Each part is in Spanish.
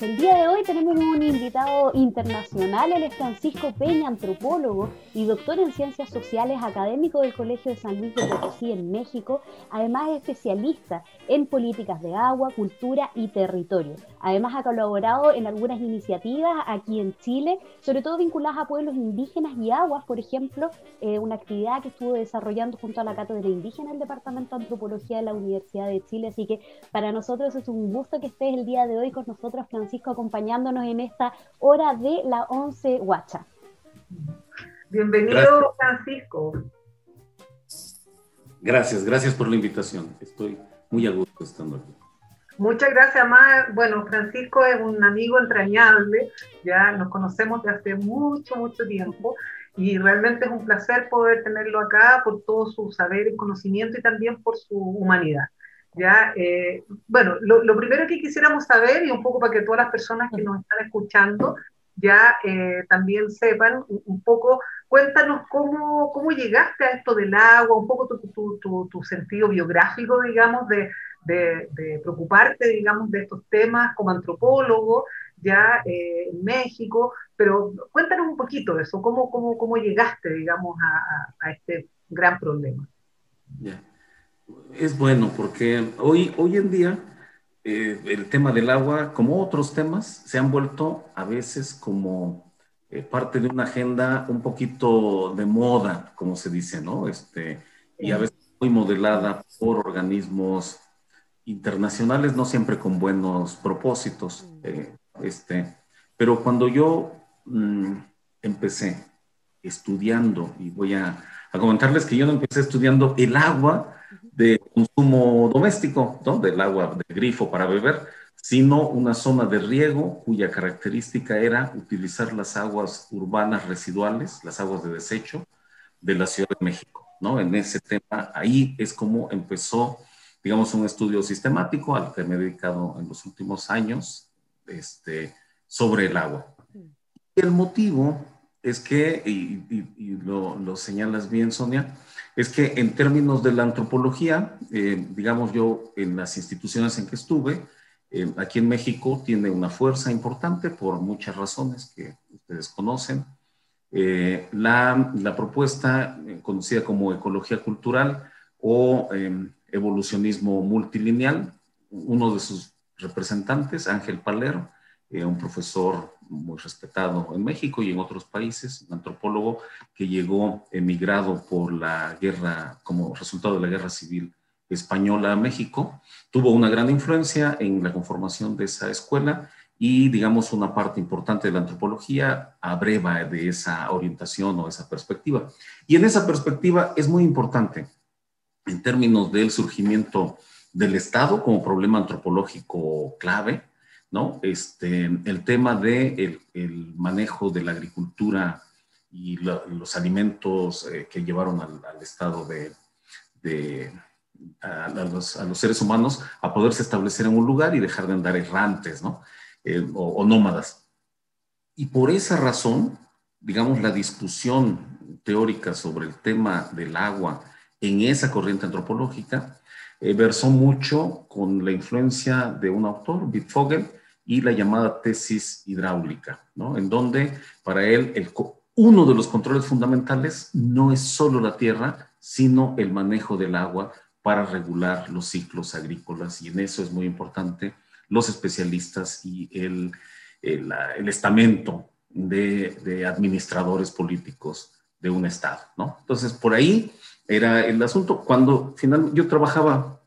El día de hoy tenemos un invitado internacional, él es Francisco Peña, antropólogo y doctor en ciencias sociales, académico del Colegio de San Luis de Potosí en México, además es especialista en políticas de agua, cultura y territorio. Además ha colaborado en algunas iniciativas aquí en Chile, sobre todo vinculadas a pueblos indígenas y aguas, por ejemplo, eh, una actividad que estuvo desarrollando junto a la Cátedra Indígena del Departamento de Antropología de la Universidad de Chile. Así que para nosotros es un gusto que estés el día de hoy con nosotros, Francisco, acompañándonos en esta hora de la 11 Guacha. Bienvenido, Francisco. Gracias, gracias por la invitación. Estoy muy a gusto estando aquí. Muchas gracias, más. Bueno, Francisco es un amigo entrañable, ya nos conocemos de hace mucho, mucho tiempo y realmente es un placer poder tenerlo acá por todo su saber y conocimiento y también por su humanidad. Ya, eh, bueno, lo, primero que quisiéramos saber, y un poco para que todas las personas que nos están escuchando ya eh, también sepan un, poco, cuéntanos cómo, cómo llegaste a esto del agua, un poco tu, tu, tu, sentido biográfico, digamos, de, de, de, preocuparte, digamos, de estos temas como antropólogo, ya eh, en México, pero cuéntanos un poquito de eso, cómo, cómo, cómo llegaste, digamos, a, a, este gran problema. Es bueno porque hoy, hoy en día eh, el tema del agua, como otros temas, se han vuelto a veces como eh, parte de una agenda un poquito de moda, como se dice, ¿no? Este, y a veces muy modelada por organismos internacionales, no siempre con buenos propósitos. Eh, este, pero cuando yo mm, empecé estudiando, y voy a, a, comentarles que yo no empecé estudiando el agua de consumo doméstico, ¿no? del agua de grifo para beber, sino una zona de riego cuya característica era utilizar las aguas urbanas residuales, las aguas de desecho de la Ciudad de México. ¿no? En ese tema, ahí es como empezó, digamos, un estudio sistemático al que me he dedicado en los últimos años este, sobre el agua. El motivo es que, y, lo, señalas bien, Sonia, es que en términos de la antropología, eh, digamos yo, en las instituciones en que estuve, eh, aquí en México tiene una fuerza importante por muchas razones que ustedes conocen. Eh, la, la, propuesta conocida como ecología cultural o evolucionismo multilineal, uno de sus representantes, Ángel Palero, eh, un profesor muy respetado en México y en otros países, un antropólogo que llegó emigrado por la guerra, como resultado de la guerra civil española a México, tuvo una gran influencia en la conformación de esa escuela y, digamos, una parte importante de la antropología abreva de esa orientación o esa perspectiva. Y en esa perspectiva es muy importante, en términos del surgimiento del Estado como problema antropológico clave, ¿no? Este, el tema del de el, manejo de la agricultura y los alimentos eh, que llevaron al, estado de, de a, los, a, los, seres humanos a poderse establecer en un lugar y dejar de andar errantes, ¿no? Eh, o nómadas. Y por esa razón, digamos, la discusión teórica sobre el tema del agua en esa corriente antropológica eh, versó mucho con la influencia de un autor, Wittfogel, y la llamada tesis hidráulica, ¿no? En donde para él el, uno de los controles fundamentales no es solo la tierra, sino el manejo del agua para regular los ciclos agrícolas y en eso es muy importante los especialistas y el, el, el estamento de, de, administradores políticos de un Estado, ¿no? Entonces, por ahí era el asunto. Cuando finalmente yo trabajaba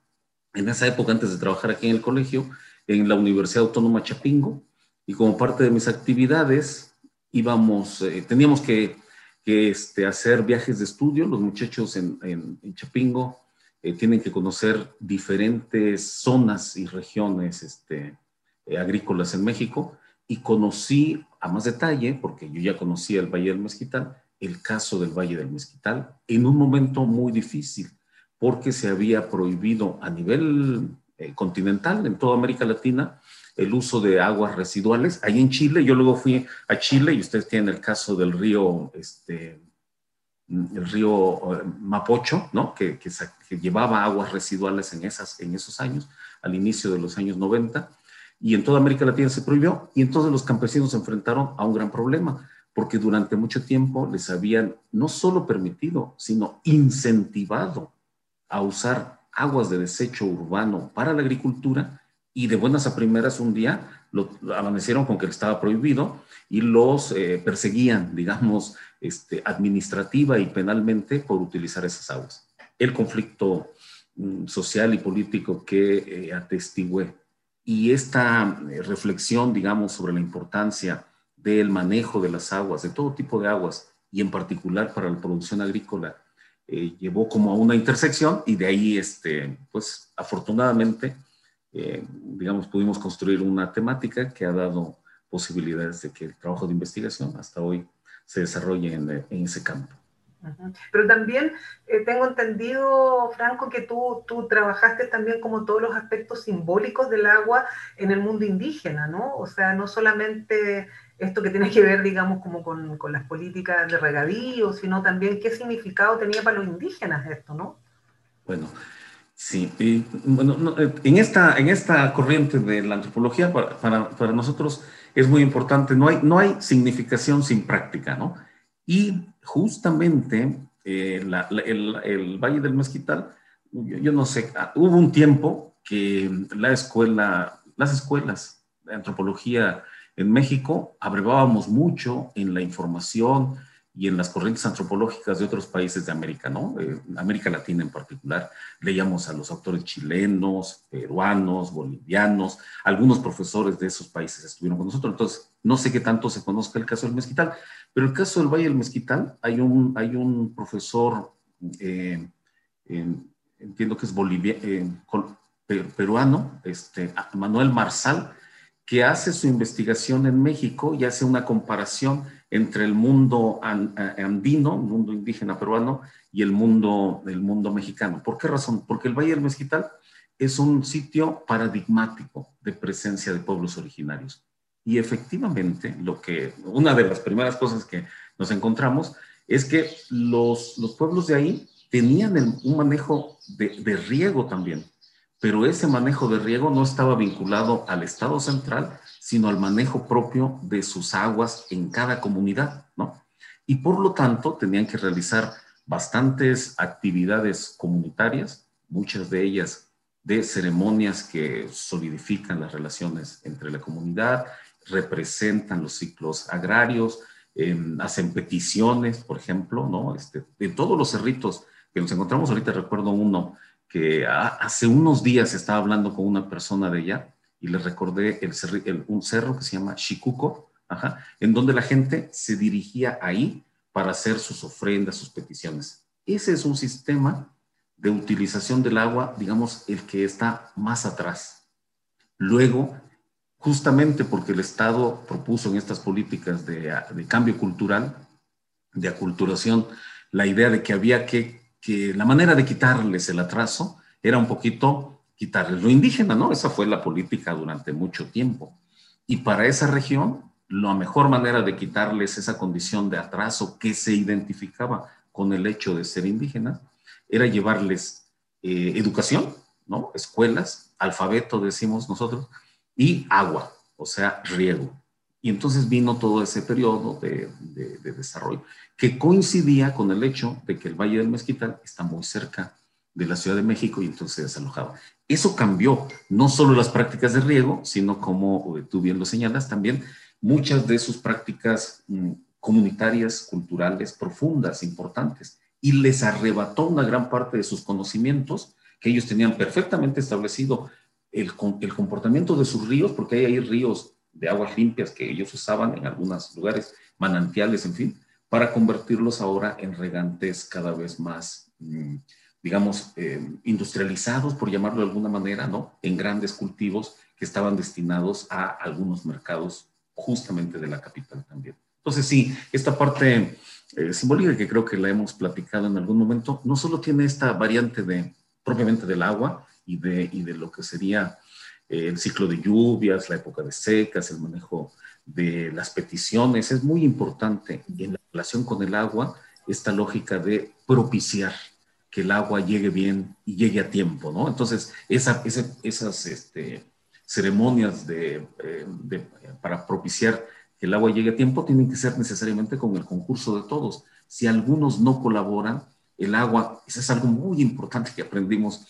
en esa época, antes de trabajar aquí en el colegio, en la Universidad Autónoma Chapingo y como parte de mis actividades íbamos, eh, teníamos que, que este, hacer viajes de estudio. Los muchachos en, en, Chapingo eh, tienen que conocer diferentes zonas y regiones este, eh, agrícolas en México y conocí a más detalle, porque yo ya conocía el Valle del Mezquital, el caso del Valle del Mezquital en un momento muy difícil, porque se había prohibido a nivel eh, continental, en toda América Latina, el uso de aguas residuales. Ahí en Chile, yo luego fui a Chile y ustedes tienen el caso del río, este, el río eh, Mapocho, ¿no? Que, que, llevaba aguas residuales en, esas, en esos años. al inicio de los años 90 y en toda América Latina se prohibió y entonces los campesinos se enfrentaron a un gran problema porque durante mucho tiempo les habían no solo permitido, sino incentivado a usar aguas de desecho urbano para la agricultura y de buenas a primeras un día lo amanecieron con que estaba prohibido y los eh, perseguían, digamos, este, administrativa y penalmente por utilizar esas aguas. El conflicto mm, social y político que eh, atestigué y esta eh, reflexión, digamos, sobre la importancia del manejo de las aguas, de todo tipo de aguas, y en particular para la producción agrícola, eh, llevó como a una intersección y de ahí, este, pues afortunadamente, eh, digamos, pudimos construir una temática que ha dado posibilidades de que el trabajo de investigación hasta hoy se desarrolle en, en ese campo. Pero también eh, tengo entendido, Franco, que tú, tú trabajaste también como todos los aspectos simbólicos del agua en el mundo indígena, ¿no? O sea, no solamente esto que tiene que ver, digamos, como con, con, las políticas de regadío, sino también qué significado tenía para los indígenas esto, ¿no? Bueno, sí. bueno, eh, en, esta, en esta corriente de la antropología, para, para, para, nosotros es muy importante, no hay, no hay significación sin práctica, ¿no? Y justamente eh, el, el, Valle del Mezquital, yo, yo no sé, ah, hubo un tiempo que la escuela, las escuelas de antropología en México abrevábamos mucho en la información y en las corrientes antropológicas de otros países de América, ¿no? Eh, América Latina en particular. Leíamos a los autores chilenos, peruanos, bolivianos, algunos profesores de esos países estuvieron con nosotros, entonces no sé qué tanto se conozca el caso del mezquital, pero el caso del Valle del Mezquital, hay un, hay un profesor, eh, entiendo que es bolivia, eh, peruano, este, Manuel Marsal, que hace su investigación en México y hace una comparación entre el mundo andino, el mundo indígena peruano, y el mundo, el mundo mexicano. ¿Por qué razón? Porque el Valle del Mezquital es un sitio paradigmático de presencia de pueblos originarios. Y efectivamente, lo que, una de las primeras cosas que nos encontramos es que los, los pueblos de ahí tenían un manejo de, de riego también pero ese manejo de riego no estaba vinculado al Estado central, sino al manejo propio de sus aguas en cada comunidad, ¿no? Y por lo tanto tenían que realizar bastantes actividades comunitarias, muchas de ellas de ceremonias que solidifican las relaciones entre la comunidad, representan los ciclos agrarios, em, hacen peticiones, por ejemplo, ¿no? Este, de todos los cerritos que nos encontramos ahorita, recuerdo uno que hace unos días estaba hablando con una persona de allá y le recordé el, un cerro que se llama Shikuko, en donde la gente se dirigía ahí para hacer sus ofrendas, sus peticiones. Ese es un sistema de utilización del agua, digamos, el que está más atrás. Luego, justamente porque el Estado propuso en estas políticas de cambio cultural, de aculturación, la idea de que había que que la manera de quitarles el atraso era un poquito quitarles lo indígena, ¿no? Esa fue la política durante mucho tiempo. Y para esa región, la mejor manera de quitarles esa condición de atraso que se identificaba con el hecho de ser indígenas era llevarles eh, educación, ¿no? Escuelas, alfabeto, decimos nosotros, y agua, o sea, riego. Y entonces vino todo ese periodo de, desarrollo que coincidía con el hecho de que el Valle del Mezquital está muy cerca de la Ciudad de México y entonces se desalojaba. Eso cambió no solo las prácticas de riego, sino como tú bien lo señalas, también muchas de sus prácticas mm, comunitarias, culturales, profundas, importantes, y les arrebató una gran parte de sus conocimientos que ellos tenían perfectamente establecido el, el comportamiento de sus ríos, porque hay ahí ríos de aguas limpias que ellos usaban en algunos lugares, manantiales, en fin, para convertirlos ahora en regantes cada vez más, mm, digamos, eh, industrializados, por llamarlo de alguna manera, ¿no? En grandes cultivos que estaban destinados a algunos mercados justamente de la capital también. Entonces, sí, esta parte eh, simbólica que creo que la hemos platicado en algún momento, no solo tiene esta variante de propiamente del agua y de, y de lo que sería el ciclo de lluvias, la época de secas, el manejo de las peticiones. Es muy importante y en la relación con el agua esta lógica de propiciar que el agua llegue bien y llegue a tiempo, ¿no? Entonces, esa, esas este, ceremonias eh, de, para propiciar que el agua llegue a tiempo tienen que ser necesariamente con el concurso de todos. Si algunos no colaboran, el agua, eso es algo muy importante que aprendimos,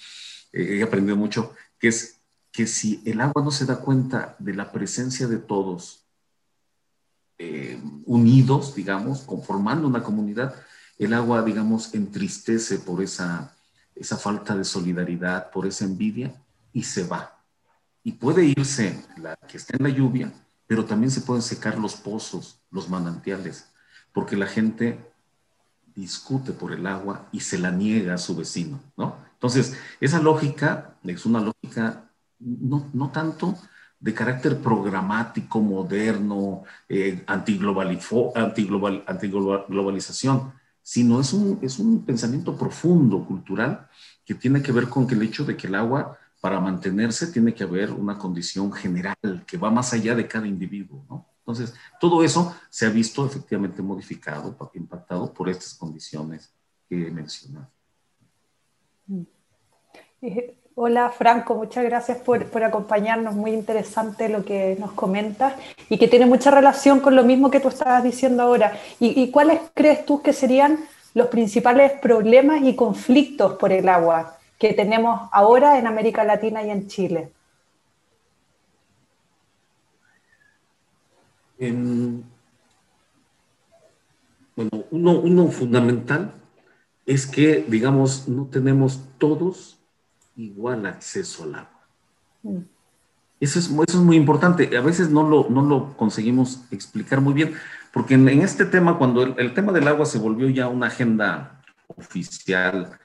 eh, he aprendido mucho, que es que si el agua no se da cuenta de la presencia de todos eh, unidos, digamos, conformando una comunidad, el agua, digamos, entristece por esa, esa falta de solidaridad, por esa envidia y se va. Y puede irse la que está en la lluvia, pero también se pueden secar los pozos, los manantiales, porque la gente discute por el agua y se la niega a su vecino, ¿no? Entonces, esa lógica es una lógica no, no tanto de carácter programático, moderno, eh, antiglobal, antiglobalización, sino es un, es un pensamiento profundo, cultural, que tiene que ver con el hecho de que el agua, para mantenerse, tiene que haber una condición general que va más allá de cada individuo. Entonces, todo eso se ha visto efectivamente modificado, impactado por estas condiciones que he mencionado. Eh, hola Franco, muchas gracias por, acompañarnos, muy interesante lo que nos comentas y que tiene mucha relación con lo mismo que tú estabas diciendo ahora. ¿Y, y cuáles crees tú que serían los principales problemas y conflictos por el agua que tenemos ahora en América Latina y en Chile? bueno, uno, fundamental es que, digamos, no tenemos todos igual acceso al agua. Mm. Eso es, eso es muy importante. A veces no lo, no lo conseguimos explicar muy bien, porque en, este tema, cuando el, tema del agua se volvió ya una agenda oficial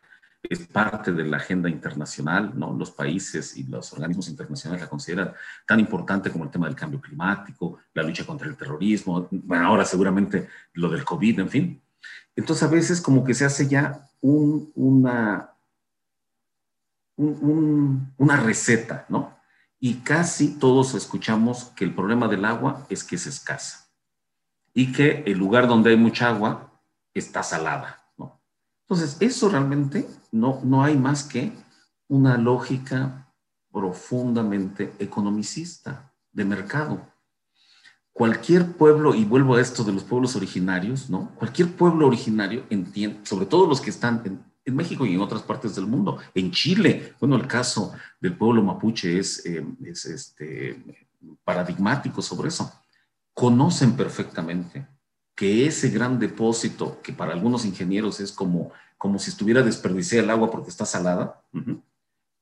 es parte de la agenda internacional, ¿no? Los países y los organismos internacionales la consideran tan importante como el tema del cambio climático, la lucha contra el terrorismo, bueno, ahora seguramente lo del COVID, en fin. Entonces a veces como que se hace ya un, una, una receta, ¿no? Y casi todos escuchamos que el problema del agua es que es escasa y que el lugar donde hay mucha agua está salada. Entonces, eso realmente no, no hay más que una lógica profundamente economicista de mercado. Cualquier pueblo, y vuelvo a esto de los pueblos originarios, ¿no? Cualquier pueblo originario entiende, sobre todo los que están en, en México y en otras partes del mundo, en Chile, bueno, el caso del pueblo mapuche es, eh, es este, paradigmático sobre eso. Conocen perfectamente que ese gran depósito, que para algunos ingenieros es como, como si estuviera desperdiciada el agua porque está salada,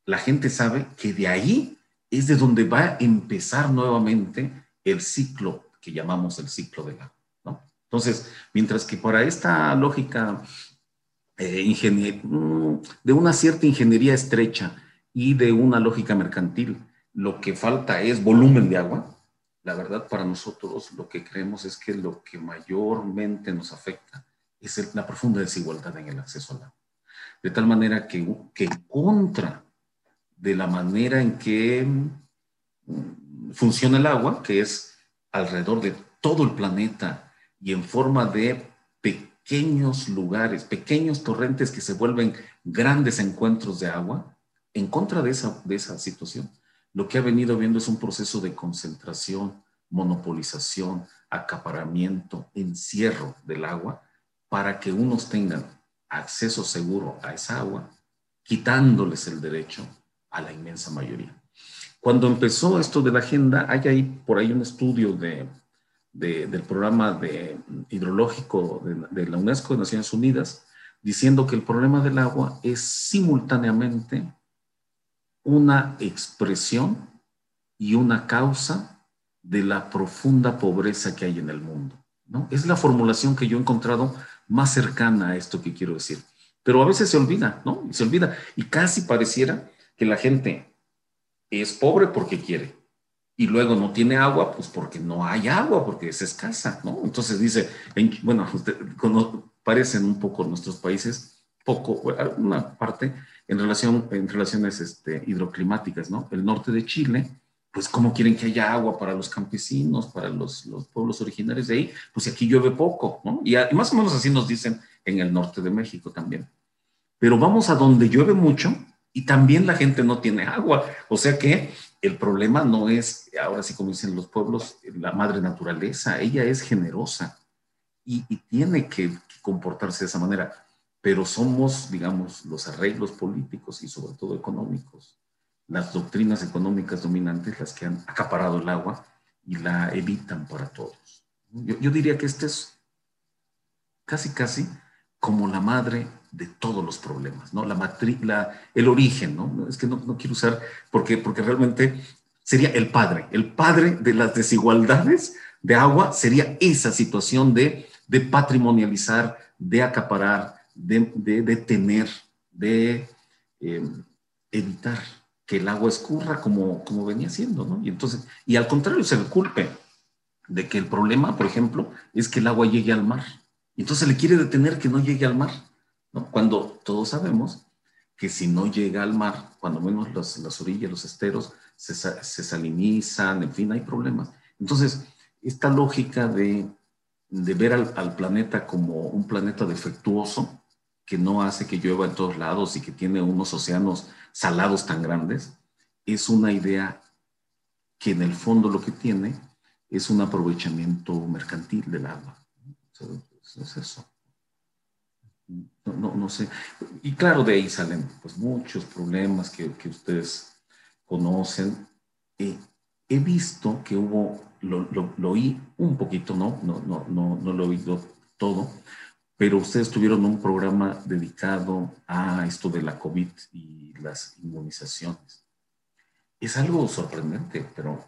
la gente sabe que de ahí es de donde va a empezar nuevamente el ciclo que llamamos el ciclo del agua. ¿no? Entonces, mientras que para esta lógica eh, mm, de una cierta ingeniería estrecha y de una lógica mercantil, lo que falta es volumen de agua, la verdad para nosotros lo que creemos es que lo que mayormente nos afecta es la profunda desigualdad en el acceso al agua. De tal manera que, que contra de la manera en que mm, funciona el agua, que es alrededor de todo el planeta y en forma de pequeños lugares, pequeños torrentes que se vuelven grandes encuentros de agua, en contra de esa, de esa situación, lo que ha venido viendo es un proceso de concentración, monopolización, acaparamiento, encierro del agua para que unos tengan acceso seguro a esa agua, quitándoles el derecho a la inmensa mayoría. Cuando empezó esto de la agenda, hay ahí por ahí un estudio de, del programa de, hidrológico de, de la UNESCO de Naciones Unidas, diciendo que el problema del agua es simultáneamente una expresión y una causa de la profunda pobreza que hay en el mundo. ¿no? Es la formulación que yo he encontrado más cercana a esto que quiero decir. Pero a veces se olvida, ¿no? Se olvida. Y casi pareciera que la gente es pobre porque quiere. Y luego no tiene agua, pues porque no hay agua, porque es escasa, ¿no? Entonces dice, bueno, usted, parecen un poco nuestros países, poco, una parte, en, relación, en relaciones este, hidroclimáticas, ¿no? El norte de Chile, pues cómo quieren que haya agua para los campesinos, para los, los pueblos originarios de ahí, pues aquí llueve poco, ¿no? Y, más o menos así nos dicen en el norte de México también. pero vamos a donde llueve mucho y también la gente no tiene agua. O sea que el problema no es, ahora sí como dicen los pueblos, la madre naturaleza, ella es generosa y, tiene que, comportarse de esa manera, pero somos, digamos, los arreglos políticos y sobre todo económicos, las doctrinas económicas dominantes las que han acaparado el agua y la evitan para todos. Yo, yo diría que este es casi, casi como la madre de todos los problemas, ¿no? La matriz, la, el origen, ¿no? Es que no, no, quiero usar, porque, porque realmente sería el padre, el padre de las desigualdades de agua sería esa situación de, de patrimonializar, de acaparar, de, de, de tener, de eh, evitar que el agua escurra como, como venía siendo, ¿no? Y entonces, y al contrario, se le culpe de que el problema, por ejemplo, es que el agua llegue al mar. Entonces le quiere detener que no llegue al mar. Cuando todos sabemos que si no llega al mar, cuando menos las orillas, los esteros, se, salinizan, en fin, hay problemas. Entonces, esta lógica de, ver al, planeta como un planeta defectuoso, que no hace que llueva en todos lados y que tiene unos océanos salados tan grandes, es una idea que en el fondo lo que tiene es un aprovechamiento mercantil del agua. es eso no, no, sé. Y claro, de ahí salen pues muchos problemas que, que ustedes conocen. Eh, he visto que hubo, lo, lo, oí un poquito, ¿no? No, no, no, no lo he oído todo, pero ustedes tuvieron un programa dedicado a esto de la COVID y las inmunizaciones. Es algo sorprendente, pero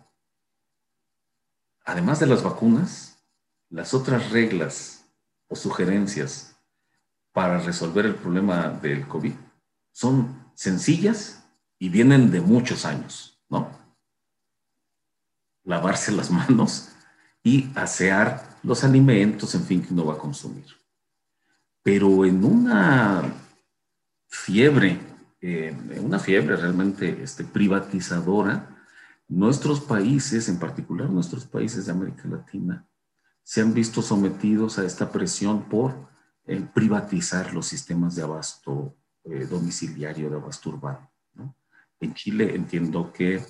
además de las vacunas, las otras reglas o sugerencias para resolver el problema del COVID son sencillas y vienen de muchos años, ¿no? Lavarse las manos y asear los alimentos, en fin, que uno va a consumir. Pero en una fiebre, en una fiebre realmente este, privatizadora, nuestros países, en particular nuestros países de América Latina, se han visto sometidos a esta presión por privatizar los sistemas de abasto eh, domiciliario, de abasto urbano. En Chile entiendo que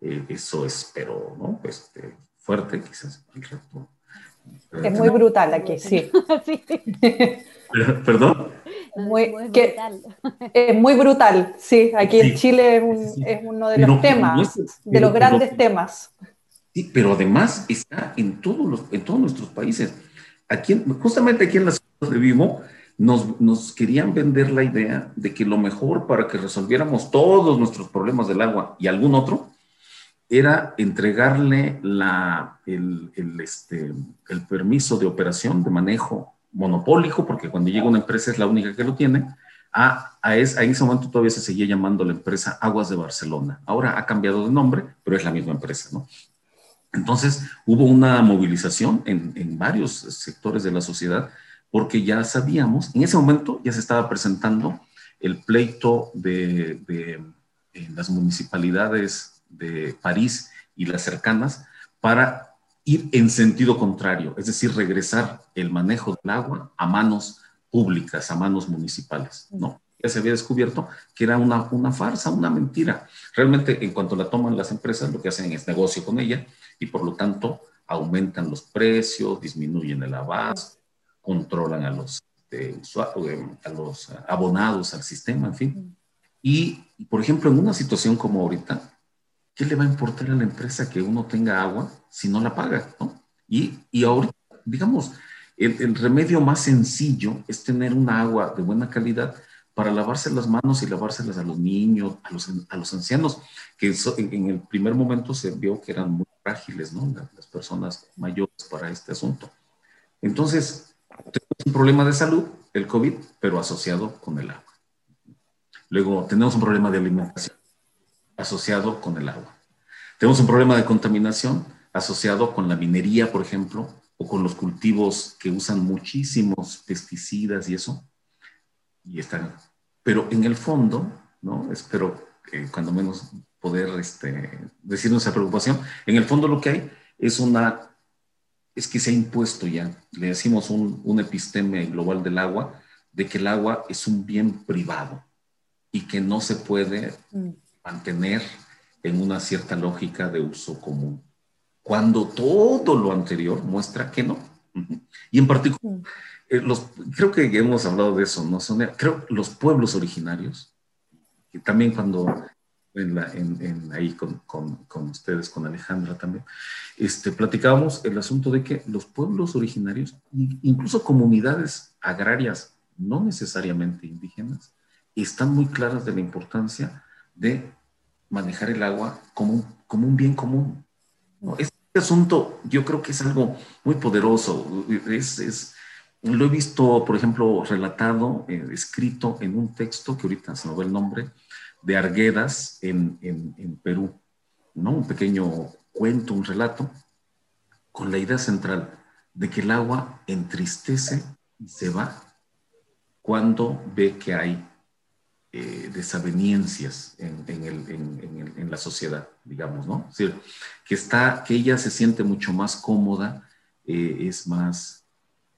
eh, eso es, pero ¿no? Este, fuerte quizás el reto. Es muy brutal aquí, sí. ¿Perdón? Muy, brutal. Es muy brutal, sí. Aquí en Chile es, uno de los temas, de los grandes temas. Sí, pero además está en todos, los, en todos nuestros países. Aquí, justamente aquí en la de vivo, nos, nos, querían vender la idea de que lo mejor para que resolviéramos todos nuestros problemas del agua y algún otro era entregarle la, el, el, este, el permiso de operación, de manejo monopólico, porque cuando llega una empresa es la única que lo tiene, a, a, es, a ese momento todavía se seguía llamando la empresa Aguas de Barcelona. Ahora ha cambiado de nombre, pero es la misma empresa, ¿no? Entonces hubo una movilización en, en varios sectores de la sociedad porque ya sabíamos, en ese momento ya se estaba presentando el pleito de, las municipalidades de París y las cercanas para ir en sentido contrario, es decir, regresar el manejo del agua a manos públicas, a manos municipales, ¿no? Ya se había descubierto que era una, una farsa, una mentira. Realmente, en cuanto la toman las empresas, lo que hacen es negocio con ella y por lo tanto aumentan los precios, disminuyen el abasto, controlan a los, eh, a los abonados al sistema, en fin. Y, por ejemplo, en una situación como ahorita, ¿qué le va a importar a la empresa que uno tenga agua si no la paga? ¿no? Y, y ahorita, digamos, el, remedio más sencillo es tener una agua de buena calidad para lavarse las manos y lavárselas a los niños, a los, a los ancianos, que en, el primer momento se vio que eran muy frágiles, ¿no? Las personas mayores para este asunto. Entonces, tenemos un problema de salud, el COVID, pero asociado con el agua. Luego tenemos un problema de alimentación asociado con el agua. Tenemos un problema de contaminación asociado con la minería, por ejemplo, o con los cultivos que usan muchísimos pesticidas y eso. Y están, pero en el fondo, ¿no? Espero eh, cuando menos poder este, decir nuestra preocupación. En el fondo lo que hay es una es que se ha impuesto ya, le decimos un, un episteme global del agua, de que el agua es un bien privado y que no se puede mm. mantener en una cierta lógica de uso común, cuando todo lo anterior muestra que no. Y en particular, mm. eh, los, creo que hemos hablado de eso, ¿no? Son, creo los pueblos originarios, que también cuando en ahí con, con, con, ustedes, con Alejandra también, este, platicábamos el asunto de que los pueblos originarios, incluso comunidades agrarias no necesariamente indígenas, están muy claras de la importancia de manejar el agua como un, como un bien común. Este asunto yo creo que es algo muy poderoso. Es, es lo he visto, por ejemplo, relatado, eh, escrito en un texto que ahorita se me va el nombre, de Arguedas en, en, en Perú, ¿no? Un pequeño cuento, un relato, con la idea central de que el agua entristece y se va cuando ve que hay eh, desaveniencias en, en, la sociedad, digamos, ¿no? Es decir, que, está, que ella se siente mucho más cómoda, eh, es más,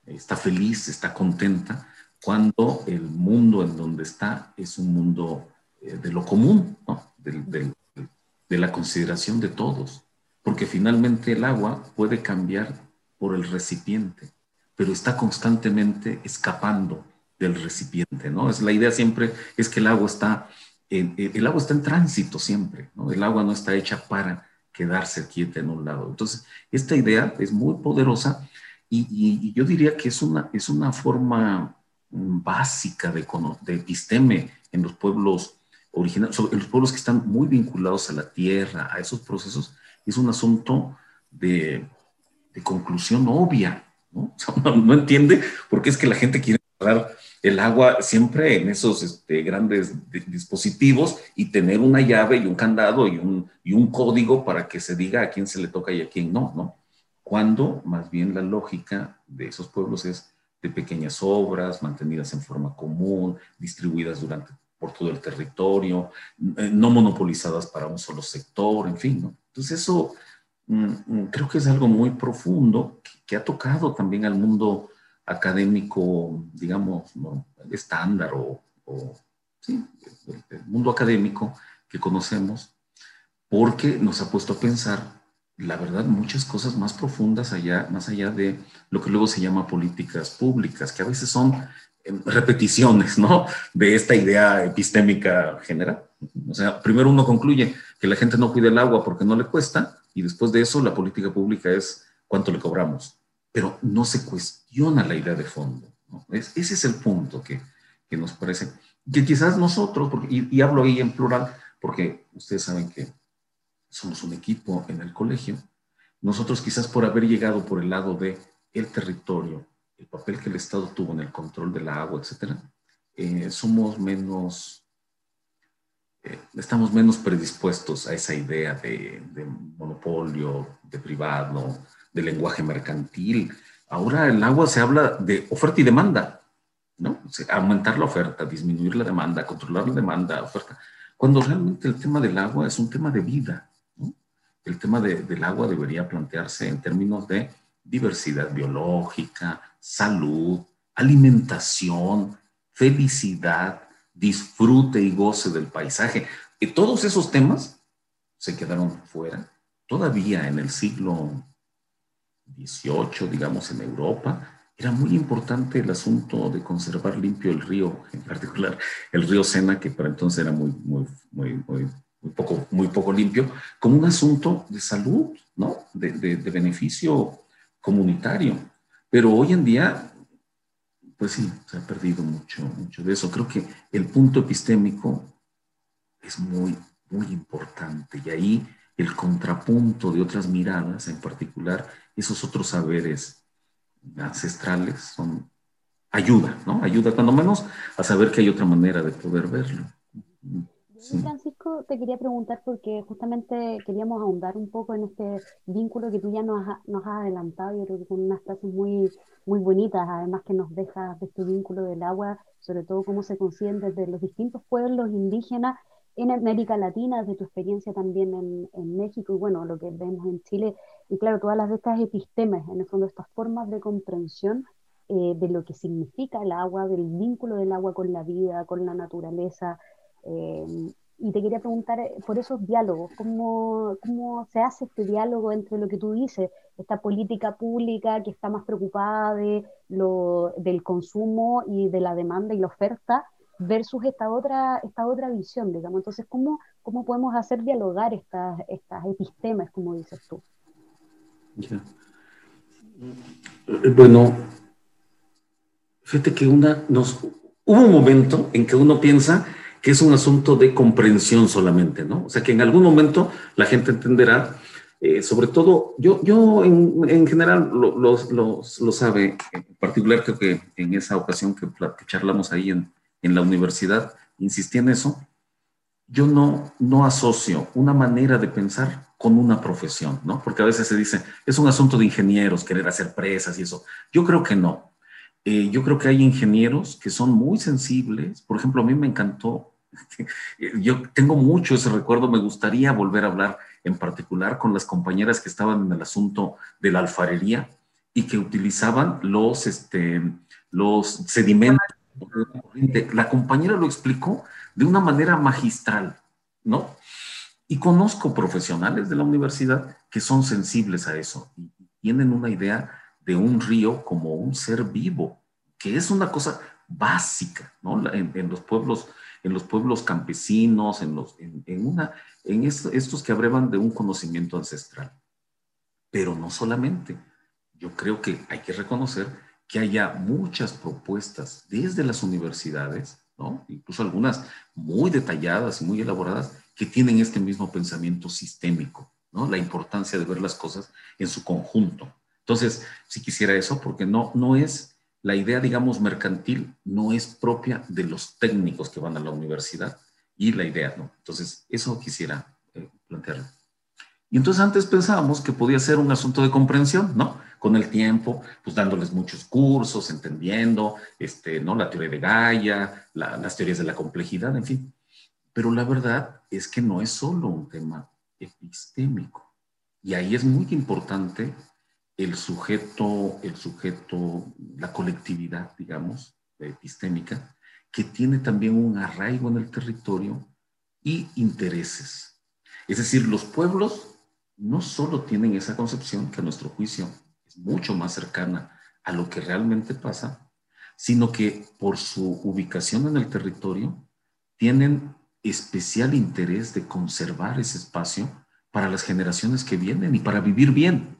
está feliz, está contenta, cuando el mundo en donde está es un mundo de lo común, ¿no? de la consideración de todos, porque finalmente el agua puede cambiar por el recipiente, pero está constantemente escapando del recipiente, ¿no? Es la idea siempre es que el agua está en, el agua está en tránsito siempre, ¿no? El agua no está hecha para quedarse quieta en un lado. Entonces, esta idea es muy poderosa y, yo diría que es una, es una forma básica de, de episteme en los pueblos originales, en los pueblos que están muy vinculados a la tierra, a esos procesos, es un asunto de, conclusión obvia, ¿no? ¿no? entiende por qué es que la gente quiere cerrar el agua siempre en esos este, grandes dispositivos y tener una llave y un candado y un, y un código para que se diga a quién se le toca y a quién no, ¿no? Cuando más bien la lógica de esos pueblos es de pequeñas obras mantenidas en forma común, distribuidas durante, por todo el territorio, eh, no monopolizadas para un solo sector, en fin, ¿no? Entonces eso mm, mm, creo que es algo muy profundo que, que ha tocado también al mundo académico, digamos, estándar o, sí, el mundo académico que conocemos, porque nos ha puesto a pensar, la verdad, muchas cosas más profundas allá, más allá de lo que luego se llama políticas públicas, que a veces son repeticiones, ¿no? De esta idea epistémica general. O sea, primero uno concluye que la gente no cuida el agua porque no le cuesta, y después de eso la política pública es cuánto le cobramos pero no se cuestiona la idea de fondo. ese es el punto que, que, nos parece. Que quizás nosotros, y, hablo ahí en plural, porque ustedes saben que somos un equipo en el colegio, nosotros quizás por haber llegado por el lado de el territorio, el papel que el Estado tuvo en el control del agua, etcétera, eh, somos menos, eh, estamos menos predispuestos a esa idea de, de monopolio, de privado, de lenguaje mercantil. Ahora el agua se habla de oferta y demanda, ¿no? aumentar la oferta, disminuir la demanda, controlar la demanda, oferta. Cuando realmente el tema del agua es un tema de vida, ¿no? El tema del agua debería plantearse en términos de diversidad biológica, salud, alimentación, felicidad, disfrute y goce del paisaje. Y todos esos temas se quedaron fuera todavía en el siglo 18, digamos, en Europa, era muy importante el asunto de conservar limpio el río, en particular el río Sena, que para entonces era muy, muy, muy, muy, poco, muy poco limpio, como un asunto de salud, ¿no? De, beneficio comunitario. Pero hoy en día, pues sí, se ha perdido mucho, mucho de eso. Creo que el punto epistémico es muy, muy importante y ahí el contrapunto de otras miradas, en particular esos otros saberes ancestrales, son ayuda, ¿no? Ayuda cuando menos a saber que hay otra manera de poder verlo. Francisco, te quería preguntar porque justamente queríamos ahondar un poco en este vínculo que tú ya nos, has adelantado, yo creo que con unas frases muy, muy bonitas, además que nos dejas de este vínculo del agua, sobre todo cómo se conciende desde los distintos pueblos indígenas en América Latina, de tu experiencia también en, México y bueno, lo que vemos en Chile, y claro, todas las estas epistemes, en el fondo estas formas de comprensión eh, de lo que significa el agua, del vínculo del agua con la vida, con la naturaleza. Eh, y te quería preguntar eh, por esos diálogos, ¿cómo, ¿cómo se hace este diálogo entre lo que tú dices, esta política pública que está más preocupada de lo, del consumo y de la demanda y la oferta, versus esta otra, esta otra visión, digamos. Entonces, ¿cómo, cómo podemos hacer dialogar estas, estas epistemas, como dices tú? Bueno, fíjate que una, nos, hubo un momento en que uno piensa que es un asunto de comprensión solamente, ¿no? O sea, que en algún momento la gente entenderá, eh, sobre todo, yo, yo en, en general lo, lo, lo, sabe, en particular creo que en esa ocasión que charlamos ahí en, en, la universidad, insistí en eso, yo no, no asocio una manera de pensar con una profesión, ¿no? Porque a veces se dice, es un asunto de ingenieros, querer hacer presas y eso. Yo creo que no. Eh, yo creo que hay ingenieros que son muy sensibles. Por ejemplo, a mí me encantó Yo tengo mucho ese recuerdo, me gustaría volver a hablar en particular con las compañeras que estaban en el asunto de la alfarería y que utilizaban los, este, los sedimentos. La compañera lo explicó de una manera magistral, ¿no? Y conozco profesionales de la universidad que son sensibles a eso y tienen una idea de un río como un ser vivo, que es una cosa básica, ¿no? En, en los pueblos en los pueblos campesinos, en, los, en, una, en estos que abrevan de un conocimiento ancestral. Pero no solamente. Yo creo que hay que reconocer que haya muchas propuestas desde las universidades, ¿no? incluso algunas muy detalladas y muy elaboradas, que tienen este mismo pensamiento sistémico, ¿no? la importancia de ver las cosas en su conjunto. Entonces, si quisiera eso, porque no, no es la idea, digamos, mercantil no es propia de los técnicos que van a la universidad y la idea, ¿no? Entonces, eso quisiera eh, plantearlo. Y entonces antes pensábamos que podía ser un asunto de comprensión, ¿no? Con el tiempo, pues dándoles muchos cursos, entendiendo, este, ¿no? La teoría de Gaia, las teorías de la complejidad, en fin. Pero la verdad es que no es solo un tema epistémico. Y ahí es muy importante el sujeto, el sujeto, la colectividad, digamos, epistémica, que tiene también un arraigo en el territorio y intereses. Es decir, los pueblos no solo tienen esa concepción, que a nuestro juicio es mucho más cercana a lo que realmente pasa, sino que por su ubicación en el territorio tienen especial interés de conservar ese espacio para las generaciones que vienen y para vivir bien.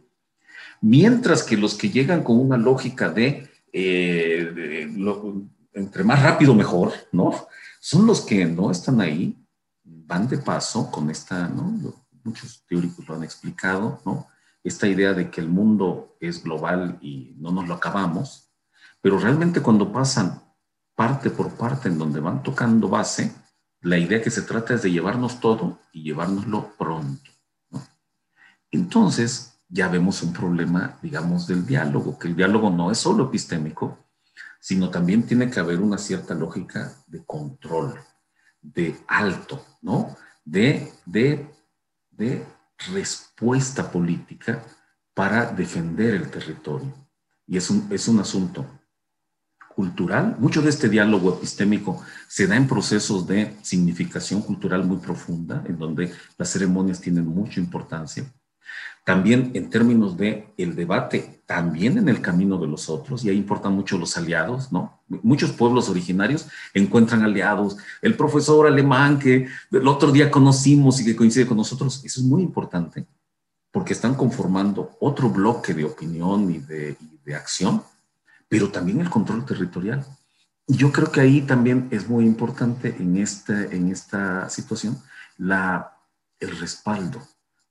Mientras que los que llegan con una lógica de, eh, entre más rápido mejor, ¿no? Son los que no están ahí, van de paso con esta, ¿no? Muchos teóricos lo han explicado, ¿no? Esta idea de que el mundo es global y no nos lo acabamos, pero realmente cuando pasan parte por parte en donde van tocando base, la idea que se trata es de llevarnos todo y llevárnoslo pronto. ¿no? Entonces, ya vemos un problema, digamos, del diálogo, que el diálogo no es solo epistémico, sino también tiene que haber una cierta lógica de control, de alto, ¿no? De, de, de respuesta política para defender el territorio. Y es un, es un asunto cultural. Mucho de este diálogo epistémico se da en procesos de significación cultural muy profunda, en donde las ceremonias tienen mucha importancia también en términos de el debate, también en el camino de los otros, y ahí importan mucho los aliados, ¿no? Muchos pueblos originarios encuentran aliados. El profesor alemán que el otro día conocimos y que coincide con nosotros, eso es muy importante, porque están conformando otro bloque de opinión y de, de acción, pero también el control territorial. Yo creo que ahí también es muy importante en, este, en esta situación la, el respaldo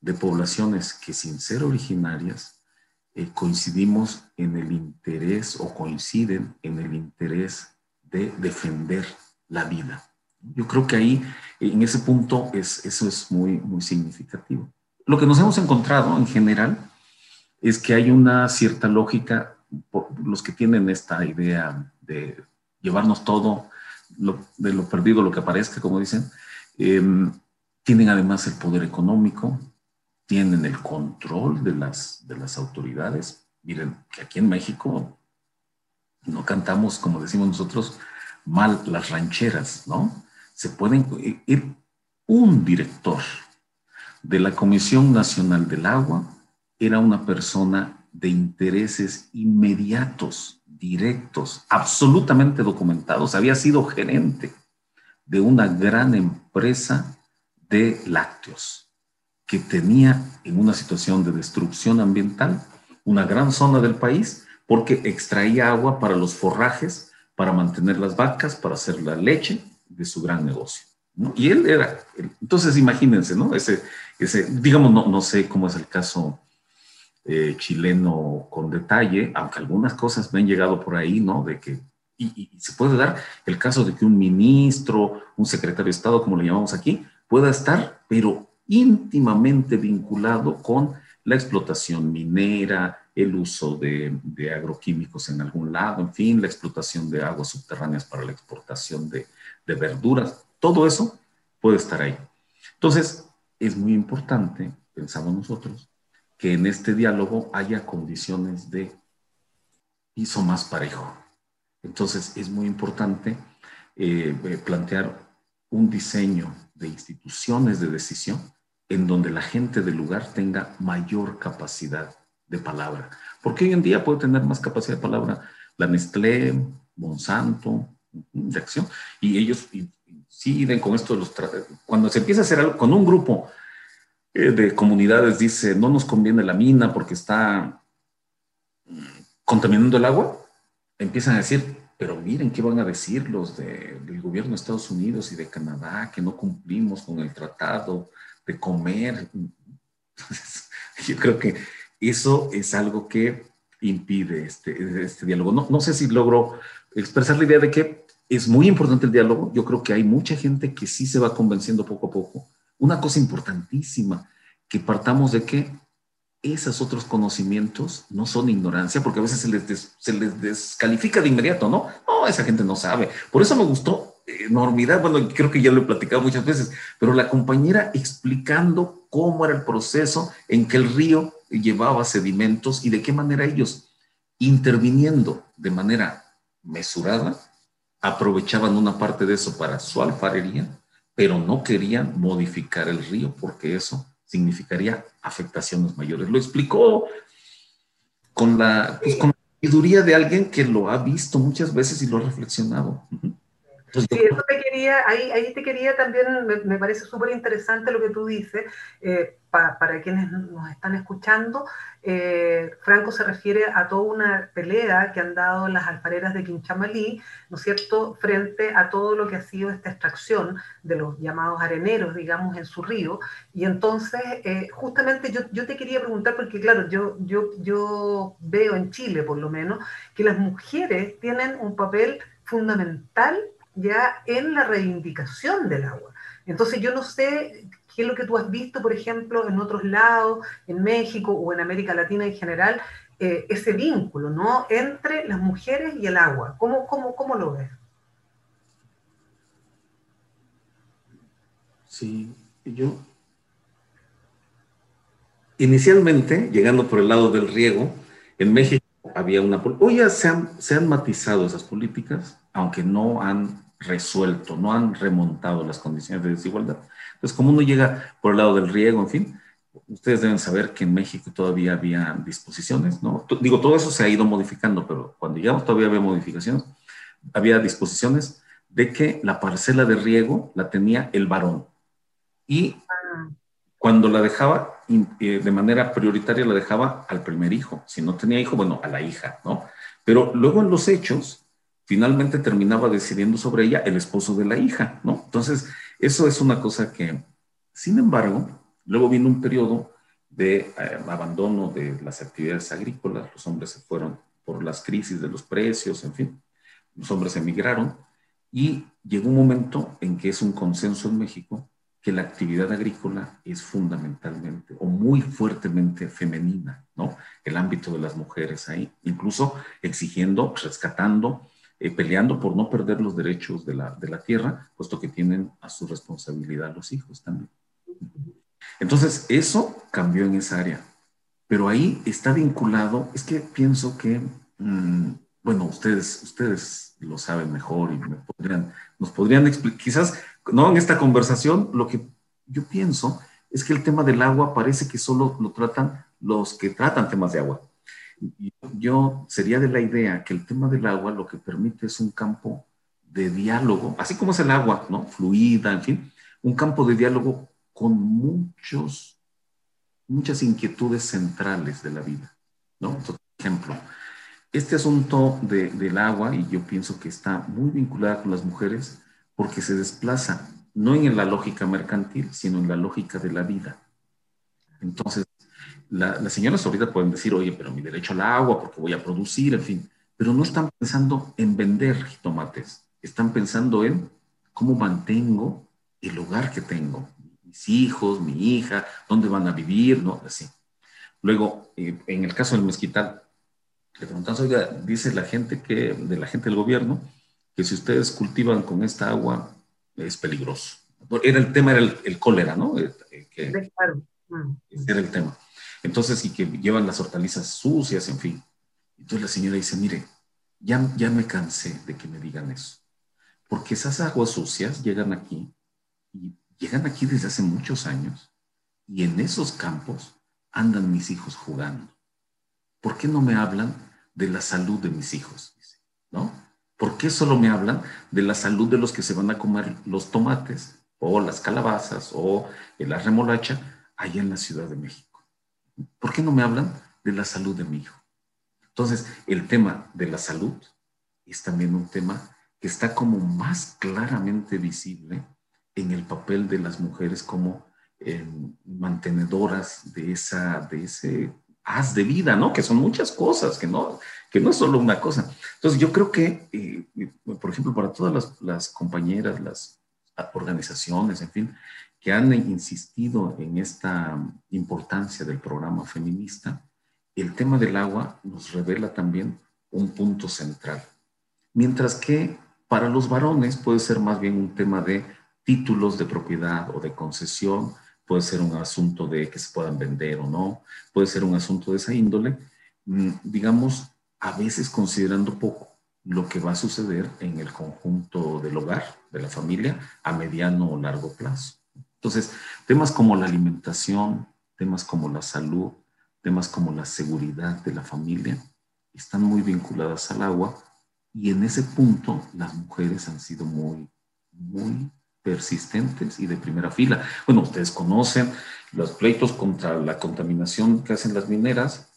de poblaciones que sin ser originarias eh, coincidimos en el interés o coinciden en el interés de defender la vida. Yo creo que ahí, en ese punto, es, eso es muy, muy significativo. Lo que nos hemos encontrado en general es que hay una cierta lógica, por los que tienen esta idea de llevarnos todo, de lo perdido, lo que aparezca, como dicen, em, tienen además el poder económico, tienen el control de las, de las autoridades. Miren, que aquí en México no cantamos, como decimos nosotros, mal las rancheras, ¿no? Se pueden ir un director de la Comisión Nacional del Agua, era una persona de intereses inmediatos, directos, absolutamente documentados. Había sido gerente de una gran empresa de lácteos que tenía en una situación de destrucción ambiental una gran zona del país porque extraía agua para los forrajes, para mantener las vacas, para hacer la leche de su gran negocio. Y él era, entonces imagínense, ¿no? Ese, ese digamos, no, no sé cómo es el caso eh, chileno con detalle, aunque algunas cosas me han llegado por ahí, ¿no? De que, y, se puede dar el caso de que un ministro, un secretario de Estado, como le llamamos aquí, pueda estar, pero íntimamente vinculado con la explotación minera, el uso de, agroquímicos en algún lado, en fin, la explotación de aguas subterráneas para la exportación de, de verduras, todo eso puede estar ahí. Entonces, es muy importante, pensamos nosotros, que en este diálogo haya condiciones de piso más parejo. Entonces, es muy importante eh, eh, plantear un diseño de instituciones de decisión en donde la gente del lugar tenga mayor capacidad de palabra. Porque hoy en día puede tener más capacidad de palabra la Nestlé, Monsanto, de acción, y ellos inciden con esto de los cuando se empieza a hacer algo con un grupo eh, de comunidades dice, no nos conviene la mina porque está mm, contaminando el agua, empiezan a decir, pero miren qué van a decir los del gobierno de Estados Unidos y de Canadá, que no cumplimos con el tratado de comer. yo creo que eso es algo que impide este, este diálogo. No, no sé si logro expresar la idea de que es muy importante el diálogo. Yo creo que hay mucha gente que sí se va convenciendo poco a poco una cosa importantísima, que partamos de que esos otros conocimientos no son ignorancia, porque a veces se les, se les descalifica de inmediato, ¿no? No, esa gente no sabe. Por eso me gustó enormidad, bueno, creo que ya lo he platicado muchas veces, pero la compañera explicando cómo era el proceso en que el río llevaba sedimentos y de qué manera ellos, interviniendo de manera mesurada, aprovechaban una parte de eso para su alfarería pero no querían modificar el río porque eso significaría afectaciones mayores. Lo explicó con la, pues, sabiduría de alguien que lo ha visto muchas veces y lo ha reflexionado. Sí, eso te quería, ahí, ahí te quería también, me, parece súper interesante lo que tú dices, eh, para quienes nos están escuchando, eh, Franco se refiere a toda una pelea que han dado las alfareras de Quinchamalí, ¿no es cierto?, frente a todo lo que ha sido esta extracción de los llamados areneros, digamos, en su río. Y entonces, eh, justamente yo, yo, te quería preguntar, porque claro, yo, yo, yo veo en Chile, por lo menos, que las mujeres tienen un papel fundamental ya en la reivindicación del agua. Entonces yo no sé ¿Qué es lo que tú has visto, por ejemplo, en otros lados, en México o en América Latina en general, eh, ese vínculo ¿no? entre las mujeres y el agua? ¿Cómo, cómo, cómo lo ves? Sí, yo inicialmente, llegando por el lado del riego, en México había una... Hoy ya se han, se han matizado esas políticas, aunque no han resuelto, no han remontado las condiciones de desigualdad. Entonces, como uno llega por el lado del riego, en fin, ustedes deben saber que en México todavía había disposiciones, ¿no? Digo, todo eso se ha ido modificando, pero cuando llegamos todavía había modificaciones, había disposiciones de que la parcela de riego la tenía el varón. Y cuando la dejaba, eh, de manera prioritaria la dejaba al primer hijo. Si no tenía hijo, bueno, a la hija, ¿no? Pero luego en los hechos, finalmente terminaba decidiendo sobre ella el esposo de la hija, ¿no? Entonces, eso es una cosa que, sin embargo, luego vino un periodo de eh, abandono de las actividades agrícolas, los hombres se fueron por las crisis de los precios, en fin, los hombres emigraron y llegó un momento en que es un consenso en México que la actividad agrícola es fundamentalmente o muy fuertemente femenina, ¿no? El ámbito de las mujeres ahí, incluso exigiendo, rescatando eh, peleando por no perder los derechos de la, de la tierra, puesto que tienen a su responsabilidad los hijos también. Entonces, eso cambió en esa área, pero ahí está vinculado, es que pienso que mm, bueno, ustedes, ustedes lo saben mejor y me podrían, nos podrían explicar, quizás, no en esta conversación, lo que yo pienso es que el tema del agua parece que solo lo tratan los que tratan temas de agua. Yo sería de la idea que el tema del agua lo que permite es un campo de diálogo, así como es el agua, ¿no? Fluida, en fin, un campo de diálogo con muchos, muchas inquietudes centrales de la vida, ¿no? por ejemplo, este asunto del agua, y yo pienso que está muy vinculada con las mujeres, porque se desplaza no en la lógica mercantil, sino en la lógica de la vida. Entonces, las señoras ahorita pueden decir, oye, pero mi derecho al agua, porque voy a producir, en fin, pero no están pensando en vender tomates, están pensando en cómo mantengo el hogar que tengo, mis hijos, mi hija, dónde van a vivir, ¿no? Así. Luego, eh, en el caso del mezquital, le preguntamos, oiga, dice la gente que, de la gente del gobierno, que si ustedes cultivan con esta agua, es peligroso. Era el tema, era el, cólera, ¿no? Eh, eh, que, claro. Mm. Era el tema. Entonces, y que llevan las hortalizas sucias, en fin. Entonces la señora dice, mire, ya, ya me cansé de que me digan eso. Porque esas aguas sucias llegan aquí y llegan aquí desde hace muchos años y en esos campos andan mis hijos jugando. ¿Por qué no me hablan de la salud de mis hijos? ¿No? ¿Por qué solo me hablan de la salud de los que se van a comer los tomates o las calabazas o la remolacha allá en la Ciudad de México? ¿Por qué no me hablan de la salud de mi hijo? Entonces, el tema de la salud es también un tema que está como más claramente visible en el papel de las mujeres como eh, mantenedoras de, esa, de ese haz de vida, ¿no? Que son muchas cosas, que no, que no es solo una cosa. Entonces yo creo que, eh, por ejemplo, para todas las, compañeras, las organizaciones, en fin, que han insistido en esta importancia del programa feminista, el tema del agua nos revela también un punto central. Mientras que para los varones puede ser más bien un tema de títulos de propiedad o de concesión, puede ser un asunto de que se puedan vender o no, puede ser un asunto de esa índole, mm, digamos, a veces considerando poco lo que va a suceder en el conjunto del hogar, de la familia, a mediano o largo plazo. Entonces, temas como la alimentación, temas como la salud, temas como la seguridad de la familia, están muy vinculadas al agua y en ese punto las mujeres han sido muy, muy persistentes y de primera fila. Bueno, ustedes conocen los pleitos contra la contaminación que hacen las mineras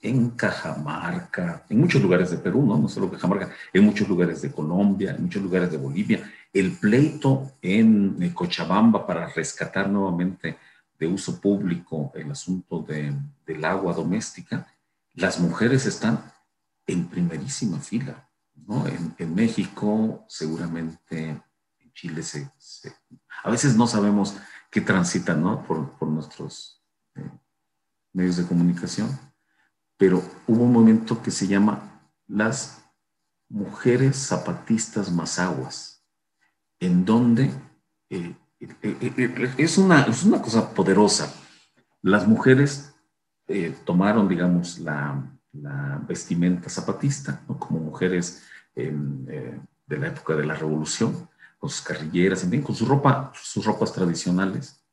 en Cajamarca, en muchos lugares de Perú, ¿no? No solo Cajamarca, en muchos lugares de Colombia, en muchos lugares de Bolivia. El pleito en Cochabamba para rescatar nuevamente de uso público el asunto de, del agua doméstica, las mujeres están en primerísima fila. ¿no? En, México, seguramente en Chile, se, a veces no sabemos qué transitan por nuestros eh, medios de comunicación, pero hubo un movimiento que se llama las mujeres zapatistas mazaguas, en donde eh, eh, es, una, es una cosa poderosa. Las mujeres tomaron, digamos, la, la vestimenta zapatista, ¿no? como mujeres eh, de la época de la revolución, con sus carrilleras, en fin, con su ropa, sus ropas tradicionales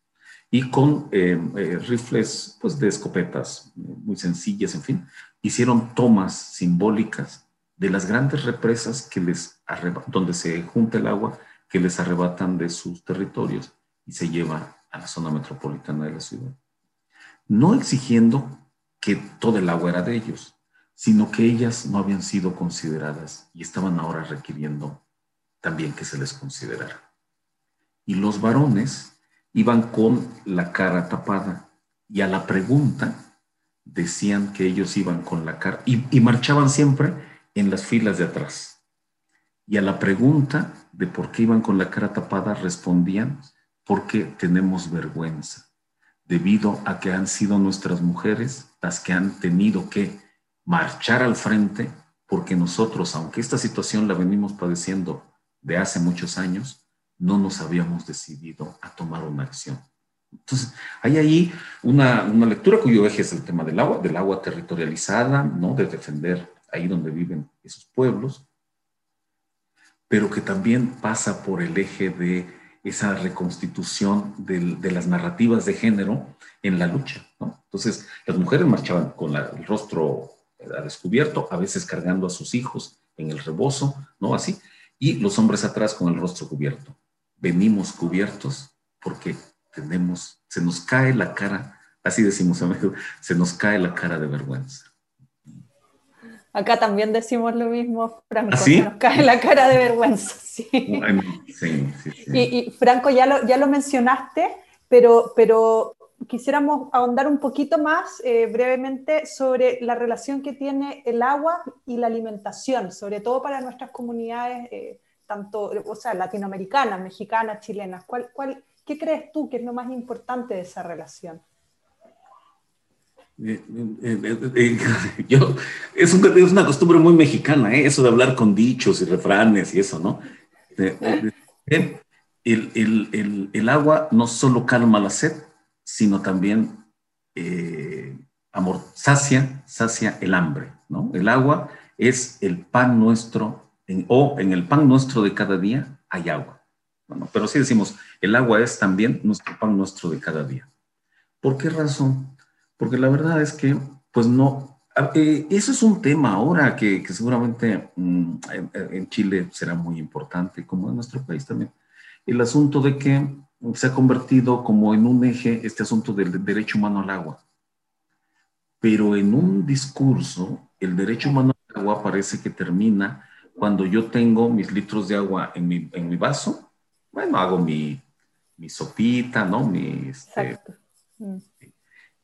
y con eh, eh, rifles pues, de escopetas muy sencillas, en fin, hicieron tomas simbólicas de las grandes represas que les donde se junta el agua que les arrebatan de sus territorios y se lleva a la zona metropolitana de la ciudad. No exigiendo que todo el agua era de ellos, sino que ellas no habían sido consideradas y estaban ahora requiriendo también que se les considerara. Y los varones iban con la cara tapada y a la pregunta decían que ellos iban con la cara y, y marchaban siempre en las filas de atrás. Y a la pregunta de por qué iban con la cara tapada respondían, porque tenemos vergüenza debido a que han sido nuestras mujeres las que han tenido que marchar al frente, porque nosotros, aunque esta situación la venimos padeciendo de hace muchos años, no nos habíamos decidido a tomar una acción. Entonces, hay ahí una, una lectura cuyo eje es el tema del agua, del agua territorializada, ¿no? de defender ahí donde viven esos pueblos, pero que también pasa por el eje de esa reconstitución de, las narrativas de género en la lucha. Entonces, las mujeres marchaban con el rostro a descubierto, a veces cargando a sus hijos en el rebozo, ¿no? Así, y los hombres atrás con el rostro cubierto. Venimos cubiertos porque tenemos, se nos cae la cara, así decimos amigo, se nos cae la cara de vergüenza. Acá también decimos lo mismo, Franco, ¿Ah, se nos cae la cara de vergüenza. Sí. sí, sí, y, Franco, ya lo, ya lo mencionaste, pero, pero quisiéramos ahondar un poquito más eh, brevemente sobre la relación que tiene el agua y la alimentación, sobre todo para nuestras comunidades, eh, tanto, o sea, latinoamericanas, mexicanas, chilenas. ¿Cuál, cuál, ¿Qué crees tú que es lo más importante de esa relación? Eh, yo, es, es, una costumbre muy mexicana, eso de hablar con dichos y refranes y eso, ¿no? El, el, el agua no solo calma la sed, sino también eh, amor, sacia, sacia el hambre, ¿no? El agua es el pan nuestro, o en el pan nuestro de cada día hay agua. pero sí decimos, el agua es también nuestro pan nuestro de cada día. ¿Por qué razón? Porque la verdad es que, pues no, eh, eso es un tema ahora que, seguramente mm, en, Chile será muy importante, como en nuestro país también. El asunto de que se ha convertido como en un eje este asunto del derecho humano al agua. Pero en un discurso, el derecho humano al agua parece que termina cuando yo tengo mis litros de agua en mi, en mi vaso, bueno, hago mi, mi sopita, ¿no? Mi, este, mm.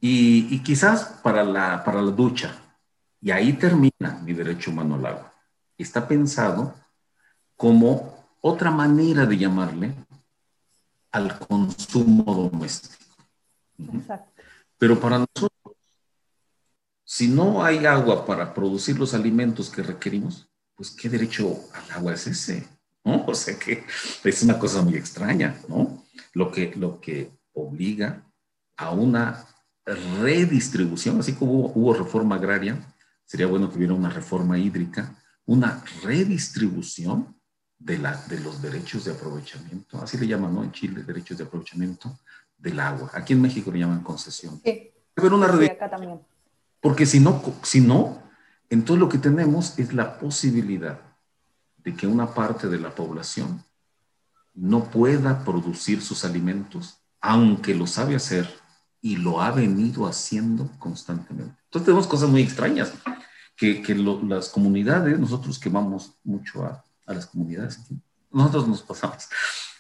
Y, y, quizás para la, para la ducha. Y ahí termina mi derecho humano al agua. Está pensado como otra manera de llamarle al consumo doméstico. Pero para nosotros, si no hay agua para producir los alimentos que requerimos, pues qué derecho al agua es ese, ¿no? O sea que es una cosa muy extraña, ¿no? Lo que, lo que obliga a una redistribución, así como hubo, hubo reforma agraria, sería bueno que hubiera una reforma hídrica, una redistribución de, la, de los derechos de aprovechamiento, así le llaman, ¿no? En Chile, derechos de aprovechamiento del agua. Aquí en México le llaman concesión. Sí. Pero una sí, acá también. Porque si no, si no, entonces lo que tenemos es la posibilidad de que una parte de la población no pueda producir sus alimentos, aunque lo sabe hacer y lo ha venido haciendo constantemente. Entonces tenemos cosas muy extrañas, que, que las comunidades, nosotros que vamos mucho a, las comunidades. Nosotros nos pasamos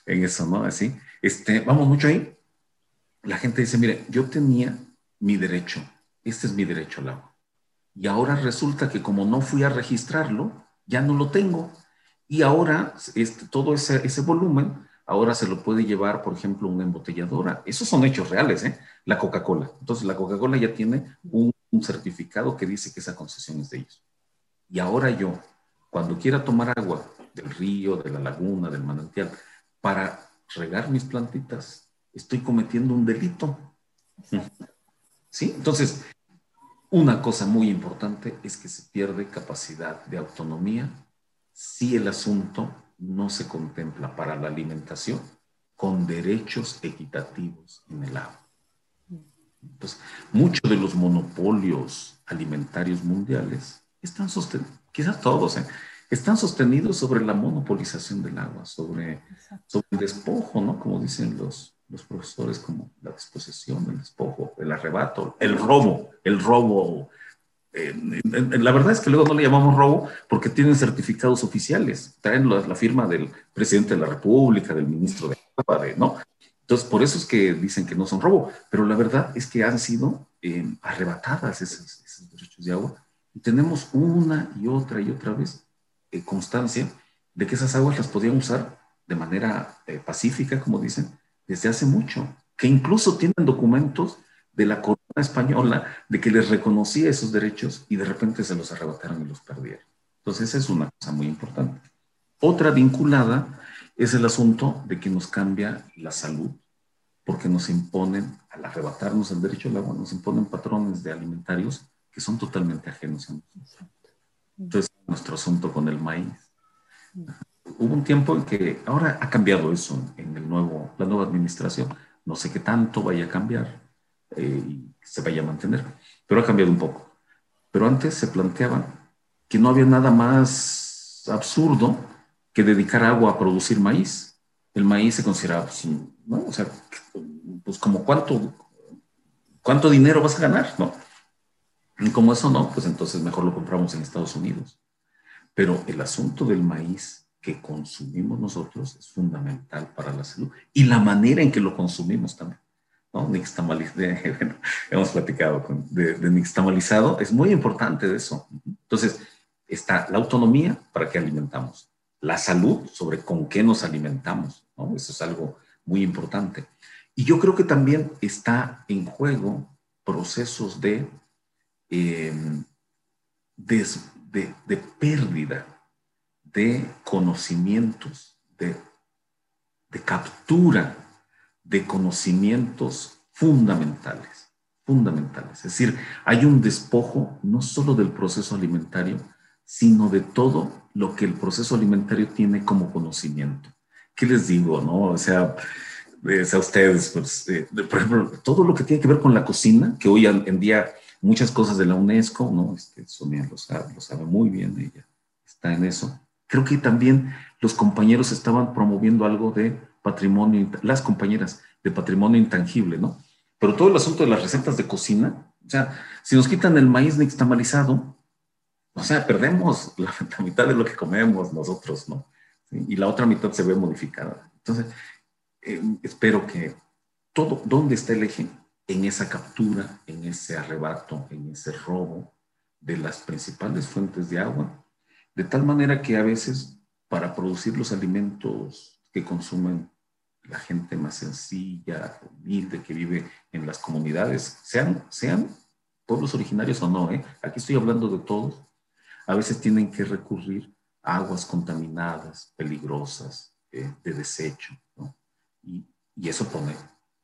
en eso, ¿no? Así, este, vamos mucho ahí. La gente dice, mire, yo tenía mi derecho, este es mi derecho al agua. Y ahora resulta que como no fui a registrarlo, ya no lo tengo. Y ahora este, todo ese, ese volumen, ahora se lo puede llevar, por ejemplo, una embotelladora. Esos son hechos reales, ¿eh? La Coca-Cola. Entonces, la Coca-Cola ya tiene un, un certificado que dice que esa concesión es de ellos. Y ahora yo, cuando quiera tomar agua del río, de la laguna, del manantial, para regar mis plantitas, estoy cometiendo un delito. ¿Sí? Entonces, una cosa muy importante es que se pierde capacidad de autonomía si el asunto no se contempla para la alimentación con derechos equitativos en el agua. Entonces, muchos de los monopolios alimentarios mundiales están sostenidos quizás todos, ¿eh? están sostenidos sobre la monopolización del agua, sobre, sobre el despojo, ¿no? Como dicen los, los profesores, como la disposición, el despojo, el arrebato, el robo, el robo. Eh, la verdad es que luego no le llamamos robo porque tienen certificados oficiales, traen la, firma del presidente de la República, del ministro de agua, ¿no? Entonces, por eso es que dicen que no son robo, pero la verdad es que han sido eh, arrebatadas esos, esos derechos de agua y tenemos una y otra y otra vez eh, constancia de que esas aguas las podían usar de manera eh, pacífica, como dicen, desde hace mucho, que incluso tienen documentos de la corona española de que les reconocía esos derechos y de repente se los arrebataron y los perdieron. Entonces, esa es una cosa muy importante. Otra vinculada es el asunto de que nos cambia la salud, porque nos imponen, al arrebatarnos el derecho al agua, nos imponen patrones de alimentarios que son totalmente ajenos a nosotros. Entonces, nuestro asunto con el maíz. Hubo un tiempo en que, ahora ha cambiado eso en el nuevo, la nueva administración. No sé qué tanto vaya a cambiar eh, se vaya a mantener, pero ha cambiado un poco. Pero antes se planteaba que no había nada más absurdo que dedicar agua a producir maíz. El maíz se consideraba, pues, ¿no? O sea, pues como cuánto, cuánto dinero vas a ganar, ¿no? Y como eso no, pues entonces mejor lo compramos en Estados Unidos. Pero el asunto del maíz que consumimos nosotros es fundamental para la salud y la manera en que lo consumimos también. ¿No? Nixtamalizado, hemos platicado de, nixtamalizado, es muy importante eso. Entonces, está la autonomía para qué alimentamos, la salud sobre con qué nos alimentamos. Eso es algo muy importante. Y yo creo que también está en juego procesos de, em, de, pérdida de conocimientos, de, de captura de conocimientos fundamentales, fundamentales. Es decir, hay un despojo no solo del proceso alimentario, sino de todo lo que el proceso alimentario tiene como conocimiento. ¿Qué les digo? No? O sea, a ustedes, pues, eh, por ejemplo, todo lo que tiene que ver con la cocina, que hoy en día muchas cosas de la UNESCO, ¿no? Este, Sonia lo sabe muy bien, ella está en eso. Creo que también los compañeros estaban promoviendo algo de patrimonio, las compañeras de patrimonio intangible, ¿no? Pero todo el asunto de las recetas de cocina, o sea, si nos quitan el maíz nixtamalizado, o sea, perdemos la, mitad de lo que comemos nosotros, ¿no? Y la otra mitad se ve modificada. Entonces, eh, espero que todo, ¿dónde está el eje? En esa captura, en ese arrebato, en ese robo de las principales fuentes de agua, de tal manera que a veces para producir los alimentos que consumen la gente más sencilla, humilde, que vive en las comunidades, sean, sean pueblos originarios o no, ¿eh? aquí estoy hablando de todos, a veces tienen que recurrir a aguas contaminadas, peligrosas, eh, de desecho, ¿no? y, y, eso pone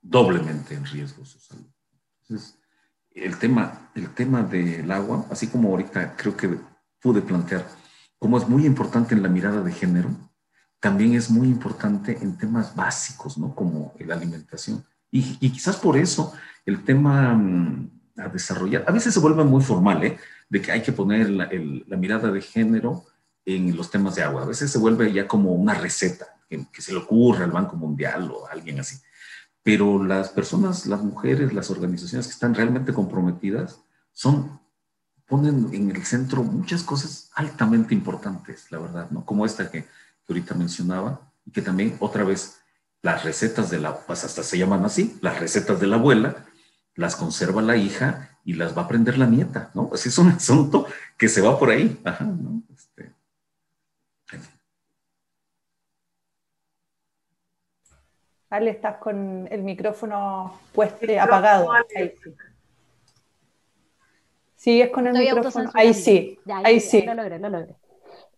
doblemente en riesgo su salud. Entonces, el tema, el tema del agua, así como ahorita creo que pude plantear, como es muy importante en la mirada de género, también es muy importante en temas básicos, ¿no? Como la alimentación. Y, quizás por eso el tema mm, a desarrollar, a veces se vuelve muy formal, ¿eh? De que hay que poner la, la, mirada de género en los temas de agua. A veces se vuelve ya como una receta que, que se le ocurre al Banco Mundial o a alguien así. Pero las personas, las mujeres, las organizaciones que están realmente comprometidas son ponen en el centro muchas cosas altamente importantes, la verdad, ¿no? Como esta que que ahorita mencionaba, y que también otra vez las recetas de la, pues hasta se llaman así, las recetas de la abuela, las conserva la hija y las va a aprender la nieta, ¿no? Así es un asunto que se va por ahí. Ajá, ¿no? Este, Ale, estás con el micrófono puesto, apagado. Ahí sí. Sigues con el micrófono. Ahí sí, ahí sí. Lo logré, lo logré.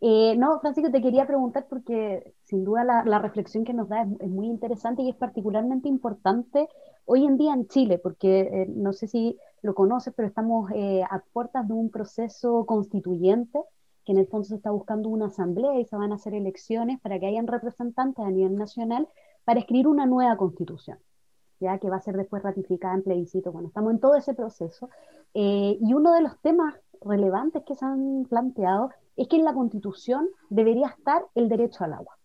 Eh, no, Francisco, te quería preguntar porque sin duda la, reflexión que nos da es, muy interesante y es particularmente importante hoy en día en Chile, porque eh, no sé si lo conoces, pero estamos eh, a puertas de un proceso constituyente que en el fondo se está buscando una asamblea y se van a hacer elecciones para que hayan representantes a nivel nacional para escribir una nueva constitución, ya que va a ser después ratificada en plebiscito. Bueno, estamos en todo ese proceso. y uno de los temas relevantes que se han planteado es que en la Constitución debería estar el derecho al agua.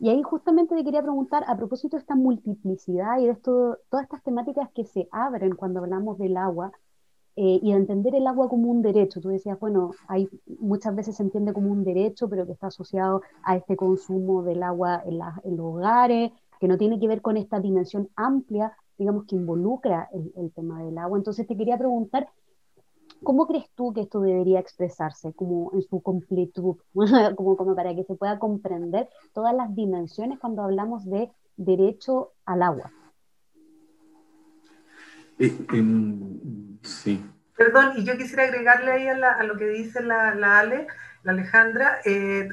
Y ahí justamente te quería preguntar, a propósito de esta multiplicidad y de esto, todas estas temáticas que se abren cuando hablamos del agua eh, y de entender el agua como un derecho. Tú decías, bueno, hay, muchas veces se entiende como un derecho, pero que está asociado a este consumo del agua en, en los hogares, que no tiene que ver con esta dimensión amplia, digamos, que involucra el, el tema del agua. Entonces te quería preguntar, ¿Cómo crees tú que esto debería expresarse como en su completud, como, como para que se pueda comprender todas las dimensiones cuando hablamos de derecho al agua? Eh, em, sí. Perdón, y yo quisiera agregarle ahí a, lo que dice la, Ale, la Alejandra. Eh,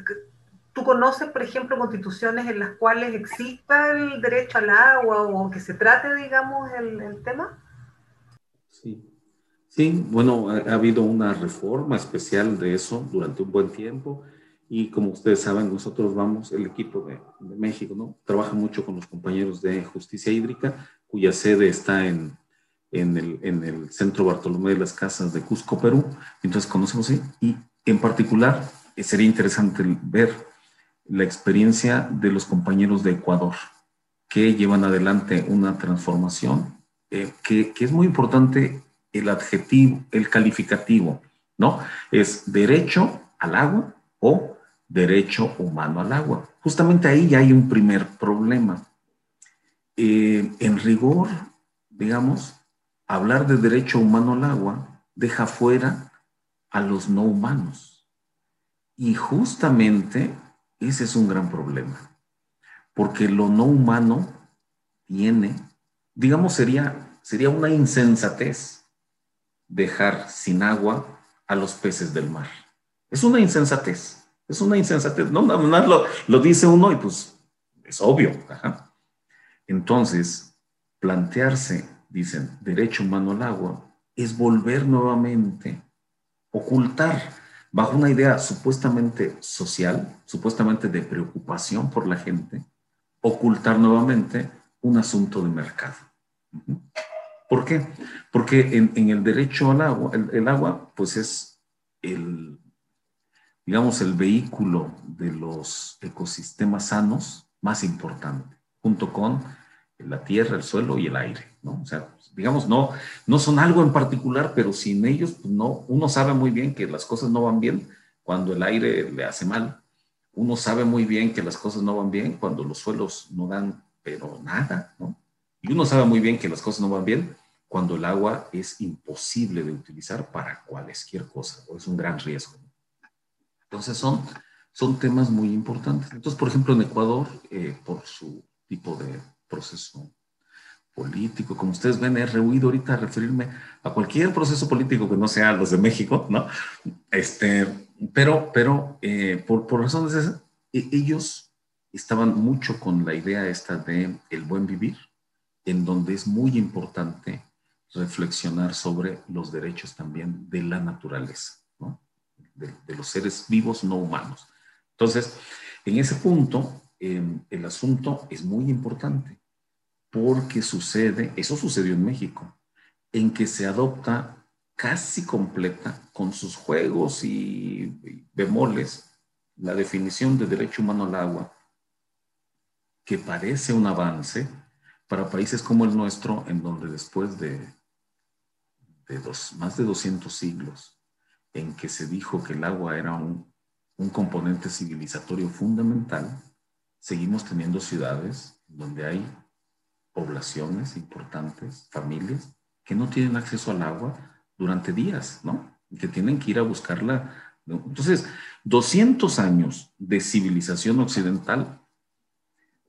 ¿Tú conoces, por ejemplo, constituciones en las cuales exista el derecho al agua o que se trate, digamos, el, el tema? Sí, Sí, bueno, ha, habido una reforma especial de eso durante un buen tiempo y como ustedes saben, nosotros vamos, el equipo de, México, ¿no? Trabaja mucho con los compañeros de justicia hídrica, cuya sede está en, en, el, en el Centro Bartolomé de las Casas de Cusco, Perú. Entonces conocemos y en particular eh, sería interesante ver la experiencia de los compañeros de Ecuador que llevan adelante una transformación eh, que, que es muy importante el adjetivo, el calificativo, ¿no? Es derecho al agua o derecho humano al agua. Justamente ahí ya hay un primer problema. Eh, en rigor, digamos, hablar de derecho humano al agua deja fuera a los no humanos. Y justamente ese es un gran problema, porque lo no humano tiene, digamos, sería, sería una insensatez dejar sin agua a los peces del mar. Es una insensatez, es una insensatez. No, más lo, lo, dice uno y pues es obvio. Entonces, plantearse, dicen, derecho humano al agua, es volver nuevamente, ocultar bajo una idea supuestamente social, supuestamente de preocupación por la gente, ocultar nuevamente un asunto de mercado. ¿Por qué? Porque en, el derecho al agua, el, agua, pues es el, digamos, el vehículo de los ecosistemas sanos más importante, junto con la tierra, el suelo y el aire, ¿no? O sea, digamos, no, no son algo en particular, pero sin ellos, pues no, uno sabe muy bien que las cosas no van bien cuando el aire le hace mal. Uno sabe muy bien que las cosas no van bien cuando los suelos no dan, pero nada, ¿no? Y uno sabe muy bien que las cosas no van bien cuando el agua es imposible de utilizar para cualquier cosa, o es un gran riesgo. Entonces son, son temas muy importantes. Entonces, por ejemplo, en Ecuador, eh, por su tipo de proceso político, como ustedes ven, he rehuido ahorita a referirme a cualquier proceso político que no sea los de México, ¿no? Este, pero, pero eh, por, por razones esas, e, ellos estaban mucho con la idea esta de el buen vivir, en donde es muy importante reflexionar sobre los derechos también de la naturaleza, ¿no? de, los seres vivos no humanos. Entonces, en ese punto, em, el asunto es muy importante porque sucede, eso sucedió en México, en que se adopta casi completa con sus juegos y bemoles la definición de derecho humano al agua, que parece un avance para países como el nuestro, en donde después de más de 200 siglos en que se dijo que el agua era un, un componente civilizatorio fundamental, seguimos teniendo ciudades donde hay poblaciones importantes, familias, que no tienen acceso al agua durante días, ¿no? Que tienen que ir a buscarla. Entonces, 200 años de civilización occidental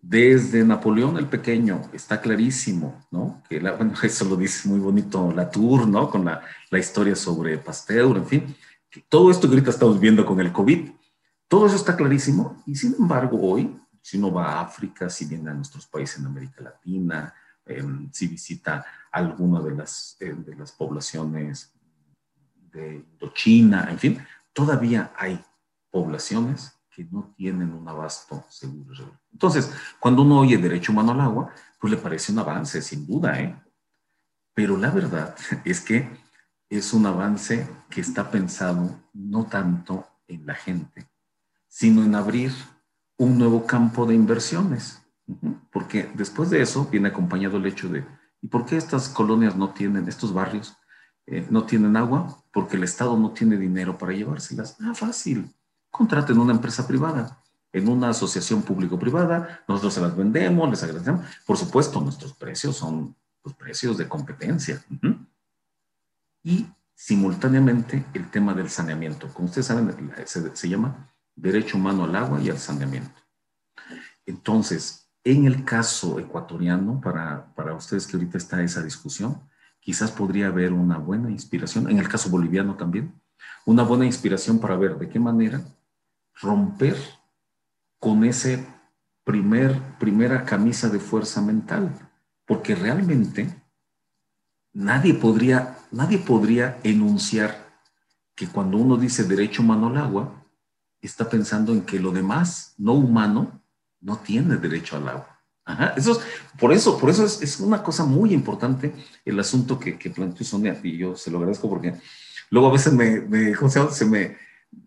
desde Napoleón el Pequeño, está clarísimo, ¿no? Que bueno, eso lo dice muy bonito Latour, ¿no? Con la, la historia sobre Pasteur, en fin. Que todo esto que ahorita estamos viendo con el COVID, todo eso está clarísimo y sin embargo hoy, si uno va a África, si viene a nuestros países en América Latina, em, si visita alguna de las, eh, de las poblaciones de Indochina, en fin, todavía hay poblaciones que no tienen un abasto seguro. Entonces, cuando uno oye derecho humano al agua, pues le parece un avance, sin duda, ¿eh? Pero la verdad es que es un avance que está pensado no tanto en la gente, sino en abrir un nuevo campo de inversiones. Porque después de eso viene acompañado el hecho de, ¿y por qué estas colonias no tienen, estos barrios, eh, no tienen agua? Porque el Estado no tiene dinero para llevárselas. Ah, fácil contraten una empresa privada, en una asociación público-privada, nosotros se las vendemos, les agradecemos. Por supuesto, nuestros precios son los pues, precios de competencia. Y simultáneamente el tema del saneamiento. Como ustedes saben, se, se llama derecho humano al agua y al saneamiento. Entonces, en el caso ecuatoriano, para, para ustedes que ahorita está esa discusión, quizás podría haber una buena inspiración, en el caso boliviano también, una buena inspiración para ver de qué manera romper con ese primer, primera camisa de fuerza mental, porque realmente nadie podría, nadie podría enunciar que cuando uno dice derecho humano al agua, está pensando en que lo demás, no humano, no tiene derecho al agua. eso por eso, por eso es, una cosa muy importante el asunto que, que planteó Sonia y yo se lo agradezco porque luego a veces me, me se, me,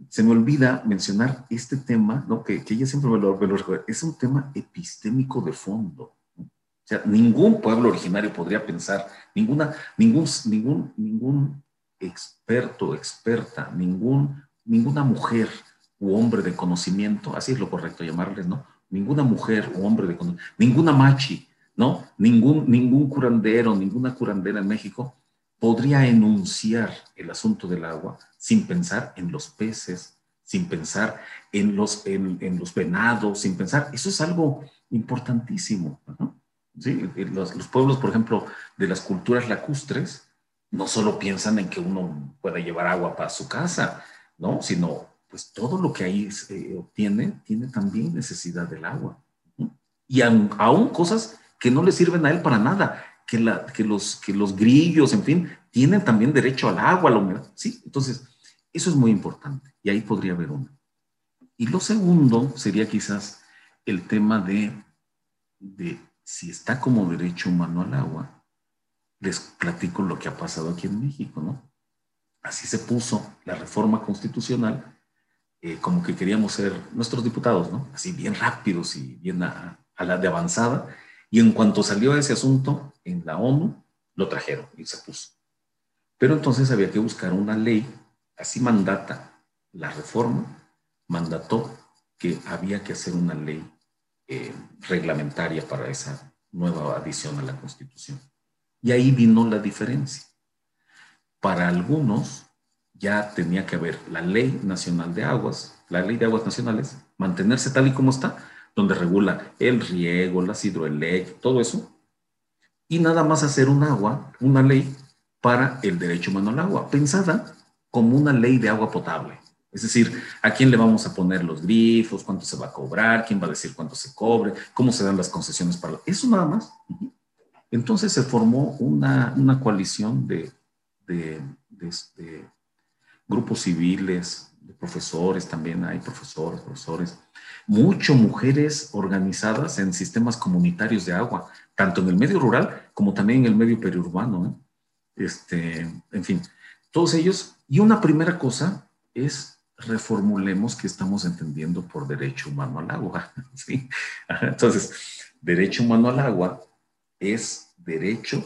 se me olvida mencionar este tema, ¿no? que, que ella siempre me lo, me lo recuerda, es un tema epistémico de fondo. O sea, ningún pueblo originario podría pensar, ninguna, ningún, ningún, ningún experto, experta, ningún, ninguna mujer u hombre de conocimiento, así es lo correcto llamarles, ¿no? Ninguna mujer u hombre de conocimiento, ninguna machi, ¿no? Ningún, ningún curandero, ninguna curandera en México podría enunciar el asunto del agua sin pensar en los peces, sin pensar en los, en, los venados, sin pensar, eso es algo importantísimo, ¿no? ¿sí? Los, los, pueblos, por ejemplo, de las culturas lacustres, no solo piensan en que uno pueda llevar agua para su casa, ¿no? Sino, pues todo lo que ahí se obtiene tiene también necesidad del agua. Y aún, aún, cosas que no le sirven a él para nada, que, los, que los grillos, en fin, tienen también derecho al agua, a la humedad. Sí, entonces, eso es muy importante y ahí podría haber uno. Y lo segundo sería quizás el tema de, de si está como derecho humano al agua, les platico lo que ha pasado aquí en México, ¿no? Así se puso la reforma constitucional, eh, como que queríamos ser nuestros diputados, ¿no? Así bien rápidos y bien a, la de avanzada. Y en cuanto salió ese asunto en la ONU, lo trajeron y se puso. Pero entonces había que buscar una ley, así mandata la reforma, mandató que había que hacer una ley eh, reglamentaria para esa nueva adición a la Constitución. Y ahí vino la diferencia. Para algunos ya tenía que haber la Ley Nacional de Aguas, la Ley de Aguas Nacionales, mantenerse tal y como está, donde regula el riego, las hidroeléctricas, todo eso, y nada más hacer un agua, una ley para el derecho humano al agua, pensada como una ley de agua potable. Es decir, ¿a quién le vamos a poner los grifos? ¿Cuánto se va a cobrar? ¿Quién va a decir cuánto se cobre? ¿Cómo se dan las concesiones para...? Eso nada más. Entonces se formó una, una coalición de, este, grupos civiles, de profesores también, hay profesores, profesores, mucho mujeres organizadas en sistemas comunitarios de agua, tanto en el medio rural como también en el medio periurbano. ¿eh? Este, en fin, todos ellos. Y una primera cosa es reformulemos que estamos entendiendo por derecho humano al agua. ¿sí? Entonces, derecho humano al agua es derecho,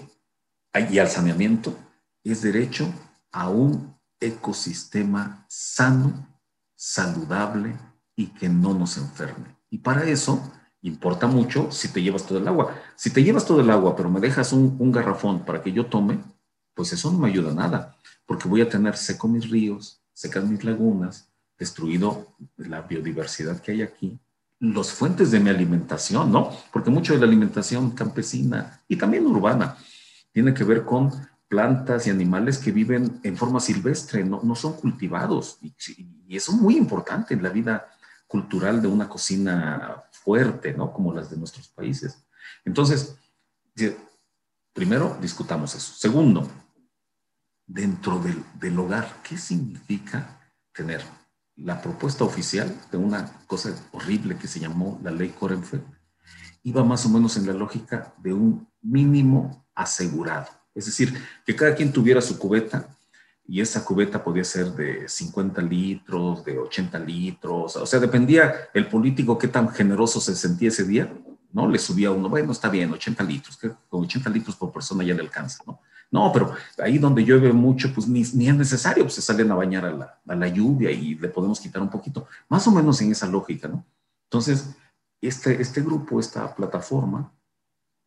y al saneamiento, es derecho a un ecosistema sano, saludable y que no nos enferme. Y para eso importa mucho si te llevas todo el agua. Si te llevas todo el agua, pero me dejas un, garrafón para que yo tome, pues eso no me ayuda nada, porque voy a tener seco mis ríos, secas mis lagunas, destruido la biodiversidad que hay aquí, las fuentes de mi alimentación, ¿no? Porque mucho de la alimentación campesina y también urbana tiene que ver con plantas y animales que viven en forma silvestre, no, no son cultivados. Y, eso es muy importante en la vida cultural de una cocina fuerte, ¿no? Como las de nuestros países. Entonces, primero discutamos eso. Segundo, dentro del, del hogar. ¿Qué significa tener la propuesta oficial de una cosa horrible que se llamó la ley Corenfeld? Iba más o menos en la lógica de un mínimo asegurado. Es decir, que cada quien tuviera su cubeta y esa cubeta podía ser de 50 litros, de 80 litros, o sea, dependía el político qué tan generoso se sentía ese día, ¿no? Le subía uno, bueno, está bien, 80 litros, con 80 litros por persona ya le alcanza, ¿no? No, pero ahí donde llueve mucho, pues ni, ni es necesario, pues se salen a bañar a la, a la, lluvia y le podemos quitar un poquito, más o menos en esa lógica, ¿no? Entonces, este, este grupo, esta plataforma,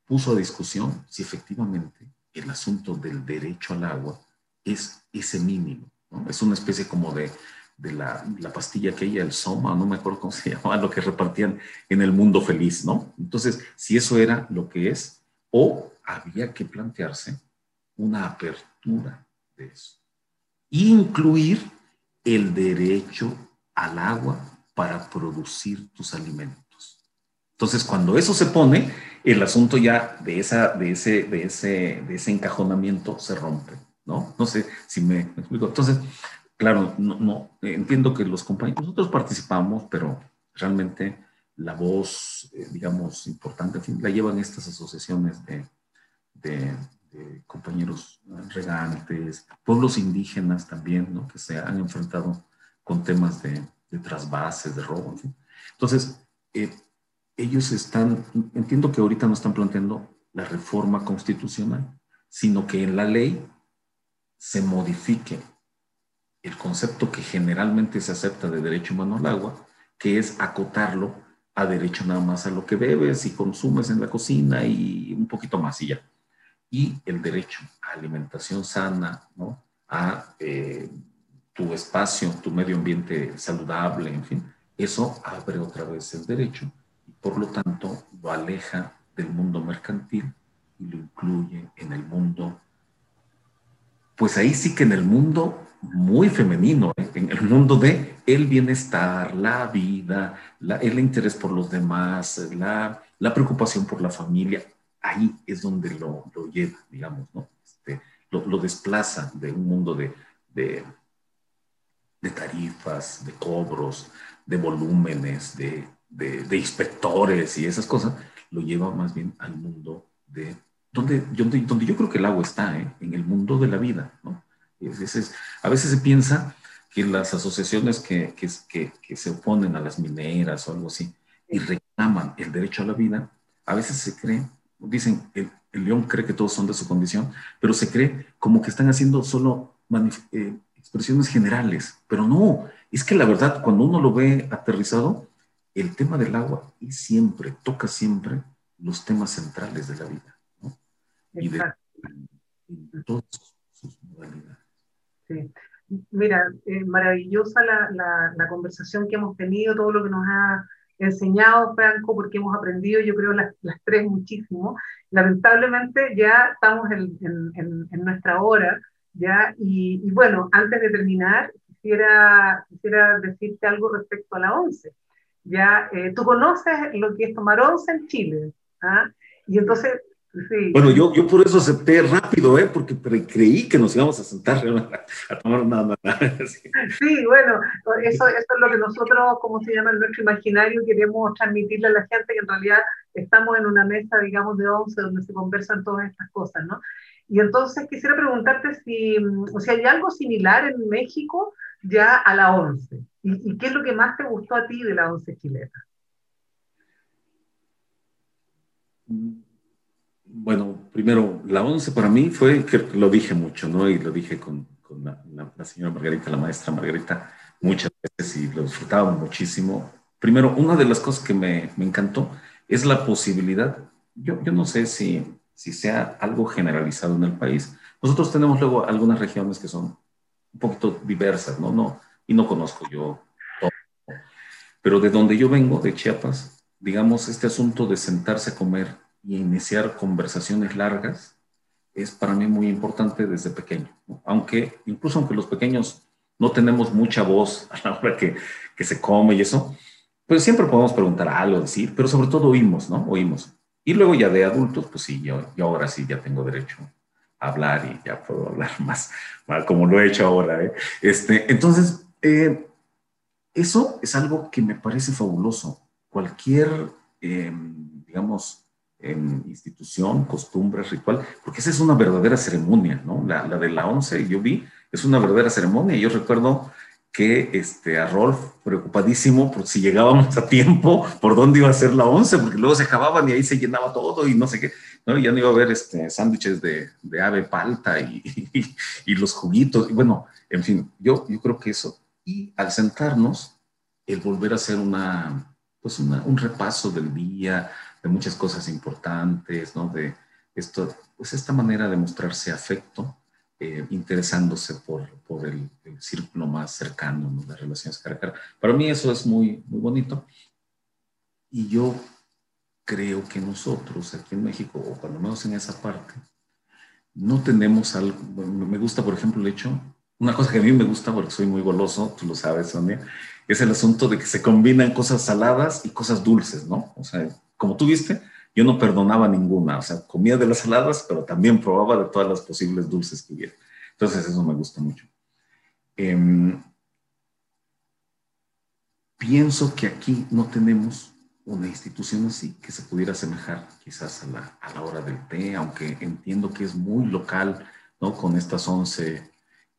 puso a discusión si efectivamente el asunto del derecho al agua es ese mínimo, ¿no? Es una especie como de, la, la, pastilla que ella, el Soma, no me acuerdo cómo se llamaba, lo que repartían en el mundo feliz, ¿no? Entonces, si eso era lo que es, o había que plantearse una apertura de eso. Incluir el derecho al agua para producir tus alimentos. Entonces, cuando eso se pone, el asunto ya de, esa, de, ese, de, ese, de ese encajonamiento se rompe, ¿no? No sé si me, explico. Entonces, claro, no, entiendo que los compañeros, nosotros participamos, pero realmente la voz, eh, digamos, importante, en la llevan estas asociaciones de, de, compañeros regantes, pueblos indígenas también, ¿no? Que se han enfrentado con temas de, de trasvases, de robo, en fin. Entonces, eh, ellos están, entiendo que ahorita no están planteando la reforma constitucional, sino que en la ley se modifique el concepto que generalmente se acepta de derecho humano al agua, que es acotarlo a derecho nada más a lo que bebes y consumes en la cocina y un poquito más y ya. Y el derecho a alimentación sana, ¿no? a eh, tu espacio, tu medio ambiente saludable, en fin, eso abre otra vez el derecho por lo tanto lo aleja del mundo mercantil y lo incluye en el mundo, pues ahí sí que en el mundo muy femenino, ¿eh? en el mundo de el bienestar, la vida, el interés por los demás, la, la, preocupación por la familia, ahí es donde lo, lo lleva, digamos, ¿no? Este, lo, desplaza de un mundo de, de tarifas, de cobros, de volúmenes, de, de, inspectores y esas cosas, lo lleva más bien al mundo de donde, donde, donde yo creo que el agua está, ¿eh? en el mundo de la vida. ¿no? Es, a veces se piensa que las asociaciones que, que, que, se oponen a las mineras o algo así y reclaman el derecho a la vida, a veces se cree, dicen, el, el león cree que todos son de su condición, pero se cree como que están haciendo solo eh, expresiones generales, pero no, es que la verdad, cuando uno lo ve aterrizado, el tema del agua y siempre, toca siempre los temas centrales de la vida, ¿no? Y de, todas sus modalidades. Sí. Mira, eh, maravillosa la, la, la, conversación que hemos tenido, todo lo que nos ha enseñado Franco, porque hemos aprendido, yo creo, las, las tres muchísimo. Lamentablemente ya estamos en, en, en nuestra hora, ¿ya? Y, y, bueno, antes de terminar, quisiera, quisiera decirte algo respecto a la ONCE. Ya, eh, tú conoces lo que es tomar ONCE en Chile. ¿ah? Y entonces, sí. Bueno, yo, yo por eso acepté rápido, ¿eh? porque creí que nos íbamos a sentar a, tomar nada. Sí. sí, bueno, eso, eso es lo que nosotros, como se llama en nuestro imaginario, queremos transmitirle a la gente que en realidad estamos en una mesa, digamos, de once donde se conversan todas estas cosas, ¿no? Y entonces quisiera preguntarte si, o sea, hay algo similar en México ya a la ONCE. ¿Y, qué es lo que más te gustó a ti de la ONCE chilena? Bueno, primero, la ONCE para mí fue, que lo dije mucho, ¿no? Y lo dije con, con la, la, señora Margarita, la maestra Margarita, muchas veces y lo disfrutaba muchísimo. Primero, una de las cosas que me, me encantó es la posibilidad, yo, yo no sé si, si sea algo generalizado en el país. Nosotros tenemos luego algunas regiones que son un poquito diversas, ¿no? no y no conozco yo todo. Pero de donde yo vengo, de Chiapas, digamos, este asunto de sentarse a comer y iniciar conversaciones largas es para mí muy importante desde pequeño. Aunque, incluso aunque los pequeños no tenemos mucha voz a la hora que, que se come y eso, pues siempre podemos preguntar algo, decir, pero sobre todo oímos, ¿no? Oímos. Y luego ya de adultos, pues sí, yo, yo ahora sí ya tengo derecho hablar y ya puedo hablar más, como lo he hecho ahora. ¿eh? Este, entonces, eh, eso es algo que me parece fabuloso. Cualquier, em, digamos, en institución, costumbre, ritual, porque esa es una verdadera ceremonia, ¿no? La, de la once, yo vi, es una verdadera ceremonia. Yo recuerdo que este, a Rolf, preocupadísimo por si llegábamos a tiempo, por dónde iba a ser la once, porque luego se acababan y ahí se llenaba todo y no sé qué. ¿no? Ya no iba a haber este, sándwiches de, ave palta y, los juguitos. Bueno, en fin, yo creo que eso. Y al sentarnos, el volver a hacer una, pues una, un repaso del día, de muchas cosas importantes, ¿no? De esto, pues esta manera de mostrarse afecto, eh, interesándose por, por el, el, círculo más cercano, ¿no? relaciones cara a cara. Para mí eso es muy, muy bonito. Y yo creo que nosotros aquí en México, o cuando menos en esa parte, no tenemos algo, me gusta por ejemplo el hecho, una cosa que a mí me gusta porque soy muy goloso, tú lo sabes Sonia, es el asunto de que se combinan cosas saladas y cosas dulces, ¿no? O sea, como tú viste, yo no perdonaba ninguna, o sea, comía de las saladas, pero también probaba de todas las posibles dulces que hubiera. Entonces, eso me gusta mucho. Em, pienso que aquí no tenemos una institución así que se pudiera asemejar quizás a la, a la hora del té, aunque entiendo que es muy local, ¿no? Con estas 11,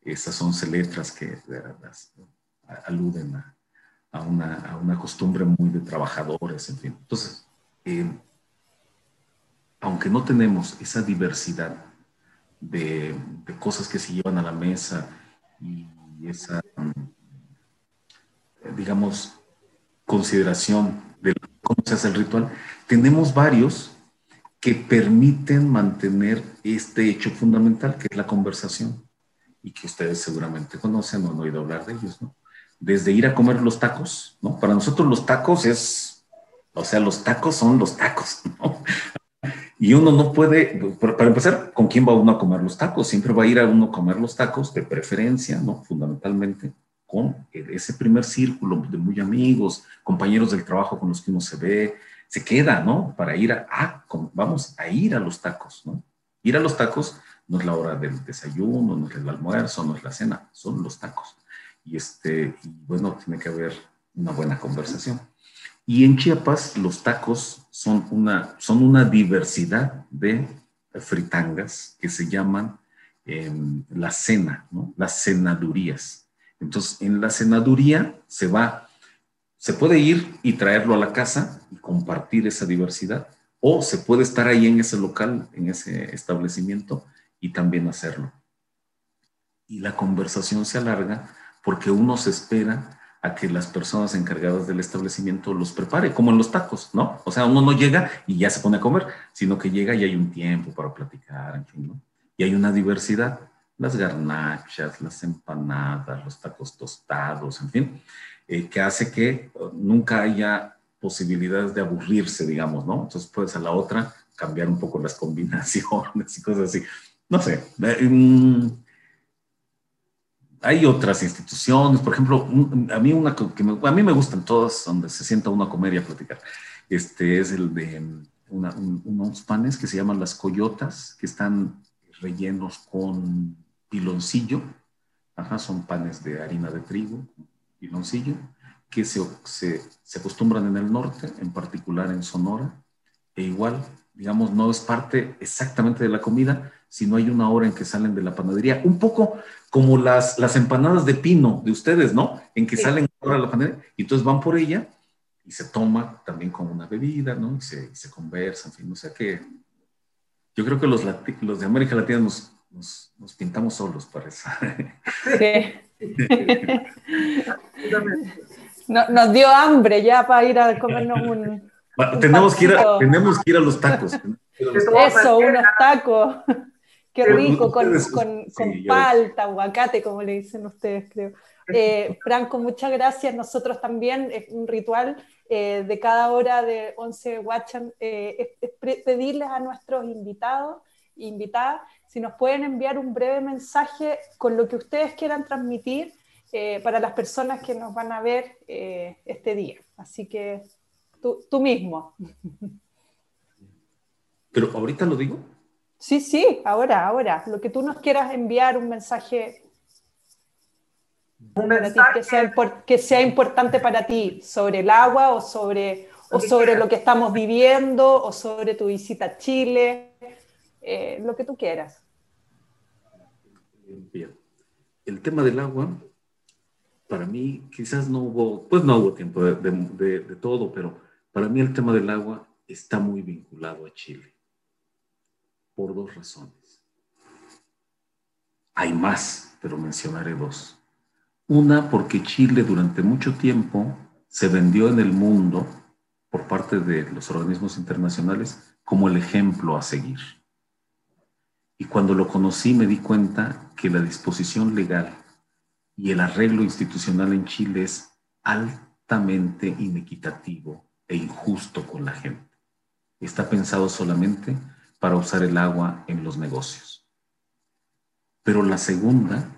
estas 11 letras que aluden a, una, costumbre muy de trabajadores, en fin. Entonces, eh, aunque no tenemos esa diversidad de, de, cosas que se llevan a la mesa y esa, digamos, consideración de cómo se hace el ritual, tenemos varios que permiten mantener este hecho fundamental, que es la conversación, y que ustedes seguramente conocen o han oído hablar de ellos, ¿no? Desde ir a comer los tacos, ¿no? Para nosotros los tacos es, o sea, los tacos son los tacos, ¿no? Y uno no puede, para empezar, ¿con quién va uno a comer los tacos? Siempre va a ir a uno a comer los tacos, de preferencia, ¿no? Fundamentalmente con ese primer círculo de muy amigos, compañeros del trabajo con los que uno se ve, se queda, ¿no? Para ir a, vamos a ir a los tacos, ¿no? Ir a los tacos no es la hora del desayuno, no es el almuerzo, no es la cena, son los tacos. Y este, bueno, tiene que haber una buena conversación. Y en Chiapas los tacos son una, son una diversidad de fritangas que se llaman em, la cena, las cenadurías. Entonces, en la cenaduría se va, se puede ir y traerlo a la casa y compartir esa diversidad, o se puede estar ahí en ese local, en ese establecimiento y también hacerlo. Y la conversación se alarga porque uno se espera a que las personas encargadas del establecimiento los prepare, como en los tacos, ¿no? O sea, uno no llega y ya se pone a comer, sino que llega y hay un tiempo para platicar, en fin, ¿no? Y hay una diversidad, las garnachas, las empanadas, los tacos tostados, en fin, eh, que hace que nunca haya posibilidades de aburrirse, digamos, ¿no? Entonces puedes a la otra cambiar un poco las combinaciones y cosas así. No sé. Mm, hay otras instituciones, por ejemplo, a mí una que me, a mí me gustan todas, donde se sienta uno a comer y a platicar. Este es el de unos panes que se llaman las coyotas, que están rellenos con piloncillo. Ajá, son panes de harina de trigo, piloncillo, que se, se, se acostumbran en el norte, en particular en Sonora, e igual, digamos, no es parte exactamente de la comida, sino hay una hora en que salen de la panadería. Un poco como las, las empanadas de pino de ustedes, ¿no? En que salen ahora la panadería y entonces van por ella y se toma también como una bebida, ¿no? Y se, y se conversa, en fin, o sea que yo creo que los, los de América Latina nos, nos, nos pintamos solos para eso. Sí. nos dio hambre ya para ir a comernos un... tenemos, que ir a, tenemos que ir a los tacos. Eso, unos tacos. Qué rico, con, con, con palta, aguacate, como le dicen ustedes, creo. Eh, Franco, muchas gracias. Nosotros también, es un ritual eh, de cada hora de 11 Watchan, eh, es, pedirles a nuestros invitados e invitadas si nos pueden enviar un breve mensaje con lo que ustedes quieran transmitir para las personas que nos van a ver este día. Así que tú, tú mismo. Pero ahorita lo digo. Sí, sí, ahora, ahora. Lo que tú nos quieras enviar, un mensaje, que, sea, que, sea, importante para ti sobre el agua o sobre, o sobre lo que estamos viviendo o sobre tu visita a Chile, eh, lo que tú quieras. Bien. El tema del agua, para mí quizás no hubo, pues no hubo tiempo de, de todo, pero para mí el tema del agua está muy vinculado a Chile por dos razones. Hay más, pero mencionaré dos. Una, porque Chile durante mucho tiempo se vendió en el mundo por parte de los organismos internacionales como el ejemplo a seguir. Y cuando lo conocí me di cuenta que la disposición legal y el arreglo institucional en Chile es altamente inequitativo e injusto con la gente. Está pensado solamente para usar el agua en los negocios. Pero la segunda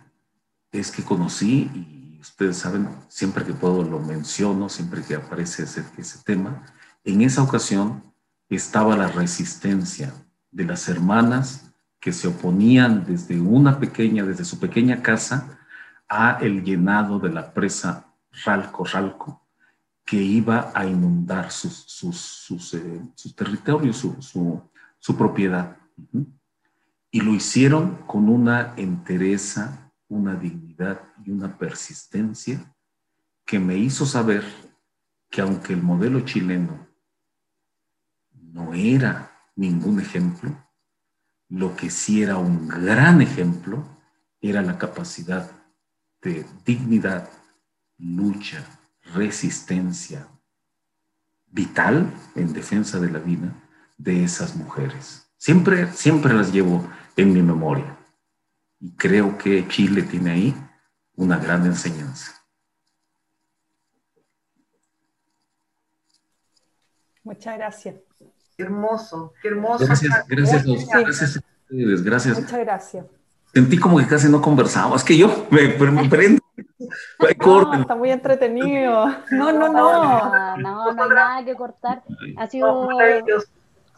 es que conocí, y ustedes saben, siempre que puedo lo menciono, siempre que aparece ese, ese tema, en esa ocasión estaba la resistencia de las hermanas que se oponían desde una pequeña, desde su pequeña casa, a el llenado de la presa Ralco Ralco, que iba a inundar sus, sus, sus, eh, territorios, su, su propiedad. Y lo hicieron con una entereza, una dignidad y una persistencia que me hizo saber que aunque el modelo chileno no era ningún ejemplo, lo que sí era un gran ejemplo era la capacidad de dignidad, lucha, resistencia vital en defensa de la vida de esas mujeres. Siempre, siempre las llevo en mi memoria y creo que Chile tiene ahí una gran enseñanza. Muchas gracias. Qué hermoso, qué hermoso. Gracias, gracias, gracias, gracias. Muchas gracias. Sentí como que casi no conversaba. Es que yo me, me prendo. No, está muy entretenido. No, no, no. No, no, hay nada que cortar. Ha sido,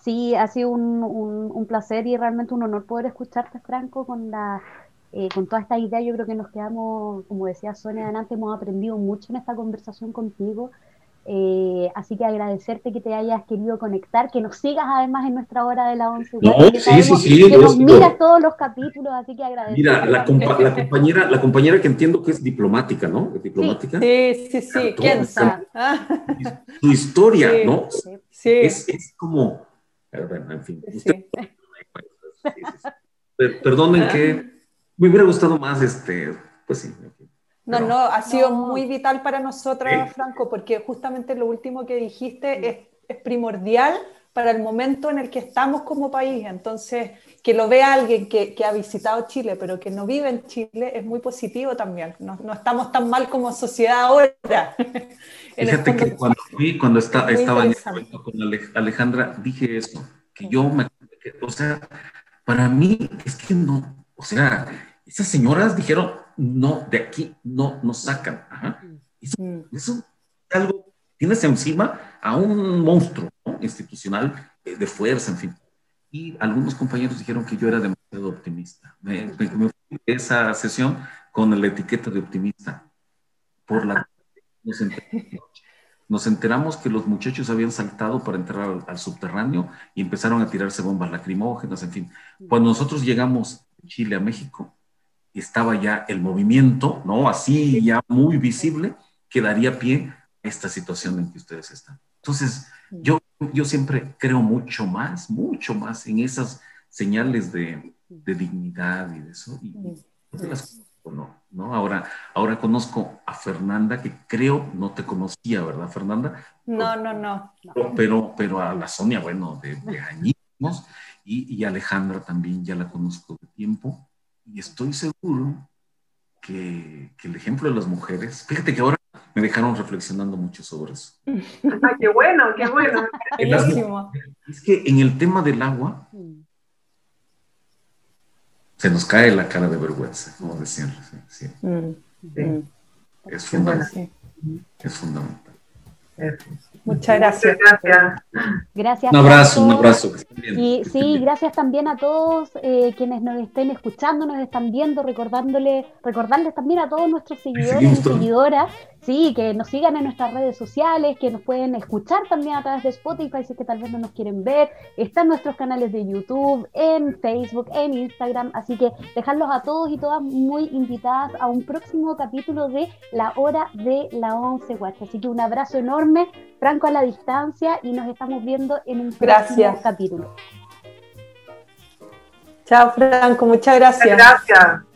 sí, ha sido un, un, un, placer y realmente un honor poder escucharte, Franco, con la eh, con toda esta idea. Yo creo que nos quedamos, como decía Sonia adelante, hemos aprendido mucho en esta conversación contigo. Eh, así que agradecerte que te hayas querido conectar, que nos sigas además en nuestra hora de la 11. No, que sí, sí, sí, que nos miras todos los capítulos, así que agradecerte. Mira, la, la, compañera, la compañera que entiendo que es diplomática, ¿no? ¿Diplomática? Sí, sí, sí, ¿quién sabe? Su historia, ¿no? Sí. Es, es, como, bueno, en fin. Usted, Perdonen que me hubiera gustado más, este, pues sí, en fin. No, no, ha sido muy vital para nosotros, Franco, porque justamente lo último que dijiste es, es, primordial para el momento en el que estamos como país. Entonces, que lo vea alguien que, que, ha visitado Chile, pero que no vive en Chile, es muy positivo también. No, no estamos tan mal como sociedad ahora. Fíjate que cuando fui, cuando está, estaba en el con Alejandra, dije eso, que yo me... o sea, para mí es que no, o sea, esas señoras dijeron, no, de aquí no nos sacan. Eso, mm. eso, es algo, tienes encima a un monstruo institucional eh, de fuerza, en fin. Y algunos compañeros dijeron que yo era demasiado optimista. Me, fui de esa sesión con la etiqueta de optimista. Por la nos enteramos, nos enteramos que los muchachos habían saltado para entrar al, subterráneo y empezaron a tirarse bombas lacrimógenas, en fin. Cuando nosotros llegamos de Chile a México, estaba ya el movimiento, ¿no? Así ya muy visible, que daría pie a esta situación en que ustedes están. Entonces, yo, yo siempre creo mucho más, mucho más en esas señales de, de dignidad y de eso. Y, las no, ¿no? Ahora, ahora conozco a Fernanda, que creo no te conocía, ¿verdad, Fernanda? No, no, no. Pero, pero a la Sonia, bueno, de, de años, y, y Alejandra también ya la conozco de tiempo y estoy seguro que, que, el ejemplo de las mujeres, fíjate que ahora me dejaron reflexionando mucho sobre eso. Ah, qué bueno, qué bueno. es que en el tema del agua se nos cae la cara de vergüenza, como decían. Sí, mm, mm. Es fundamental. Es fundamental. Muchas gracias. gracias. Un abrazo, un abrazo. Y sí, gracias también a todos eh, quienes nos estén escuchando, nos están viendo, recordándole, recordarles también a todos nuestros seguidores y seguidoras Sí, que nos sigan en nuestras redes sociales, que nos pueden escuchar también a través de Spotify si es que tal vez no nos quieren ver. Están nuestros canales de YouTube, en Facebook, en Instagram. Así que dejarlos a todos y todas muy invitadas a un próximo capítulo de La Hora de la Once Watch. Así que un abrazo enorme, Franco a la distancia y nos estamos viendo en un próximo capítulo. Chao, Franco, muchas gracias. Gracias.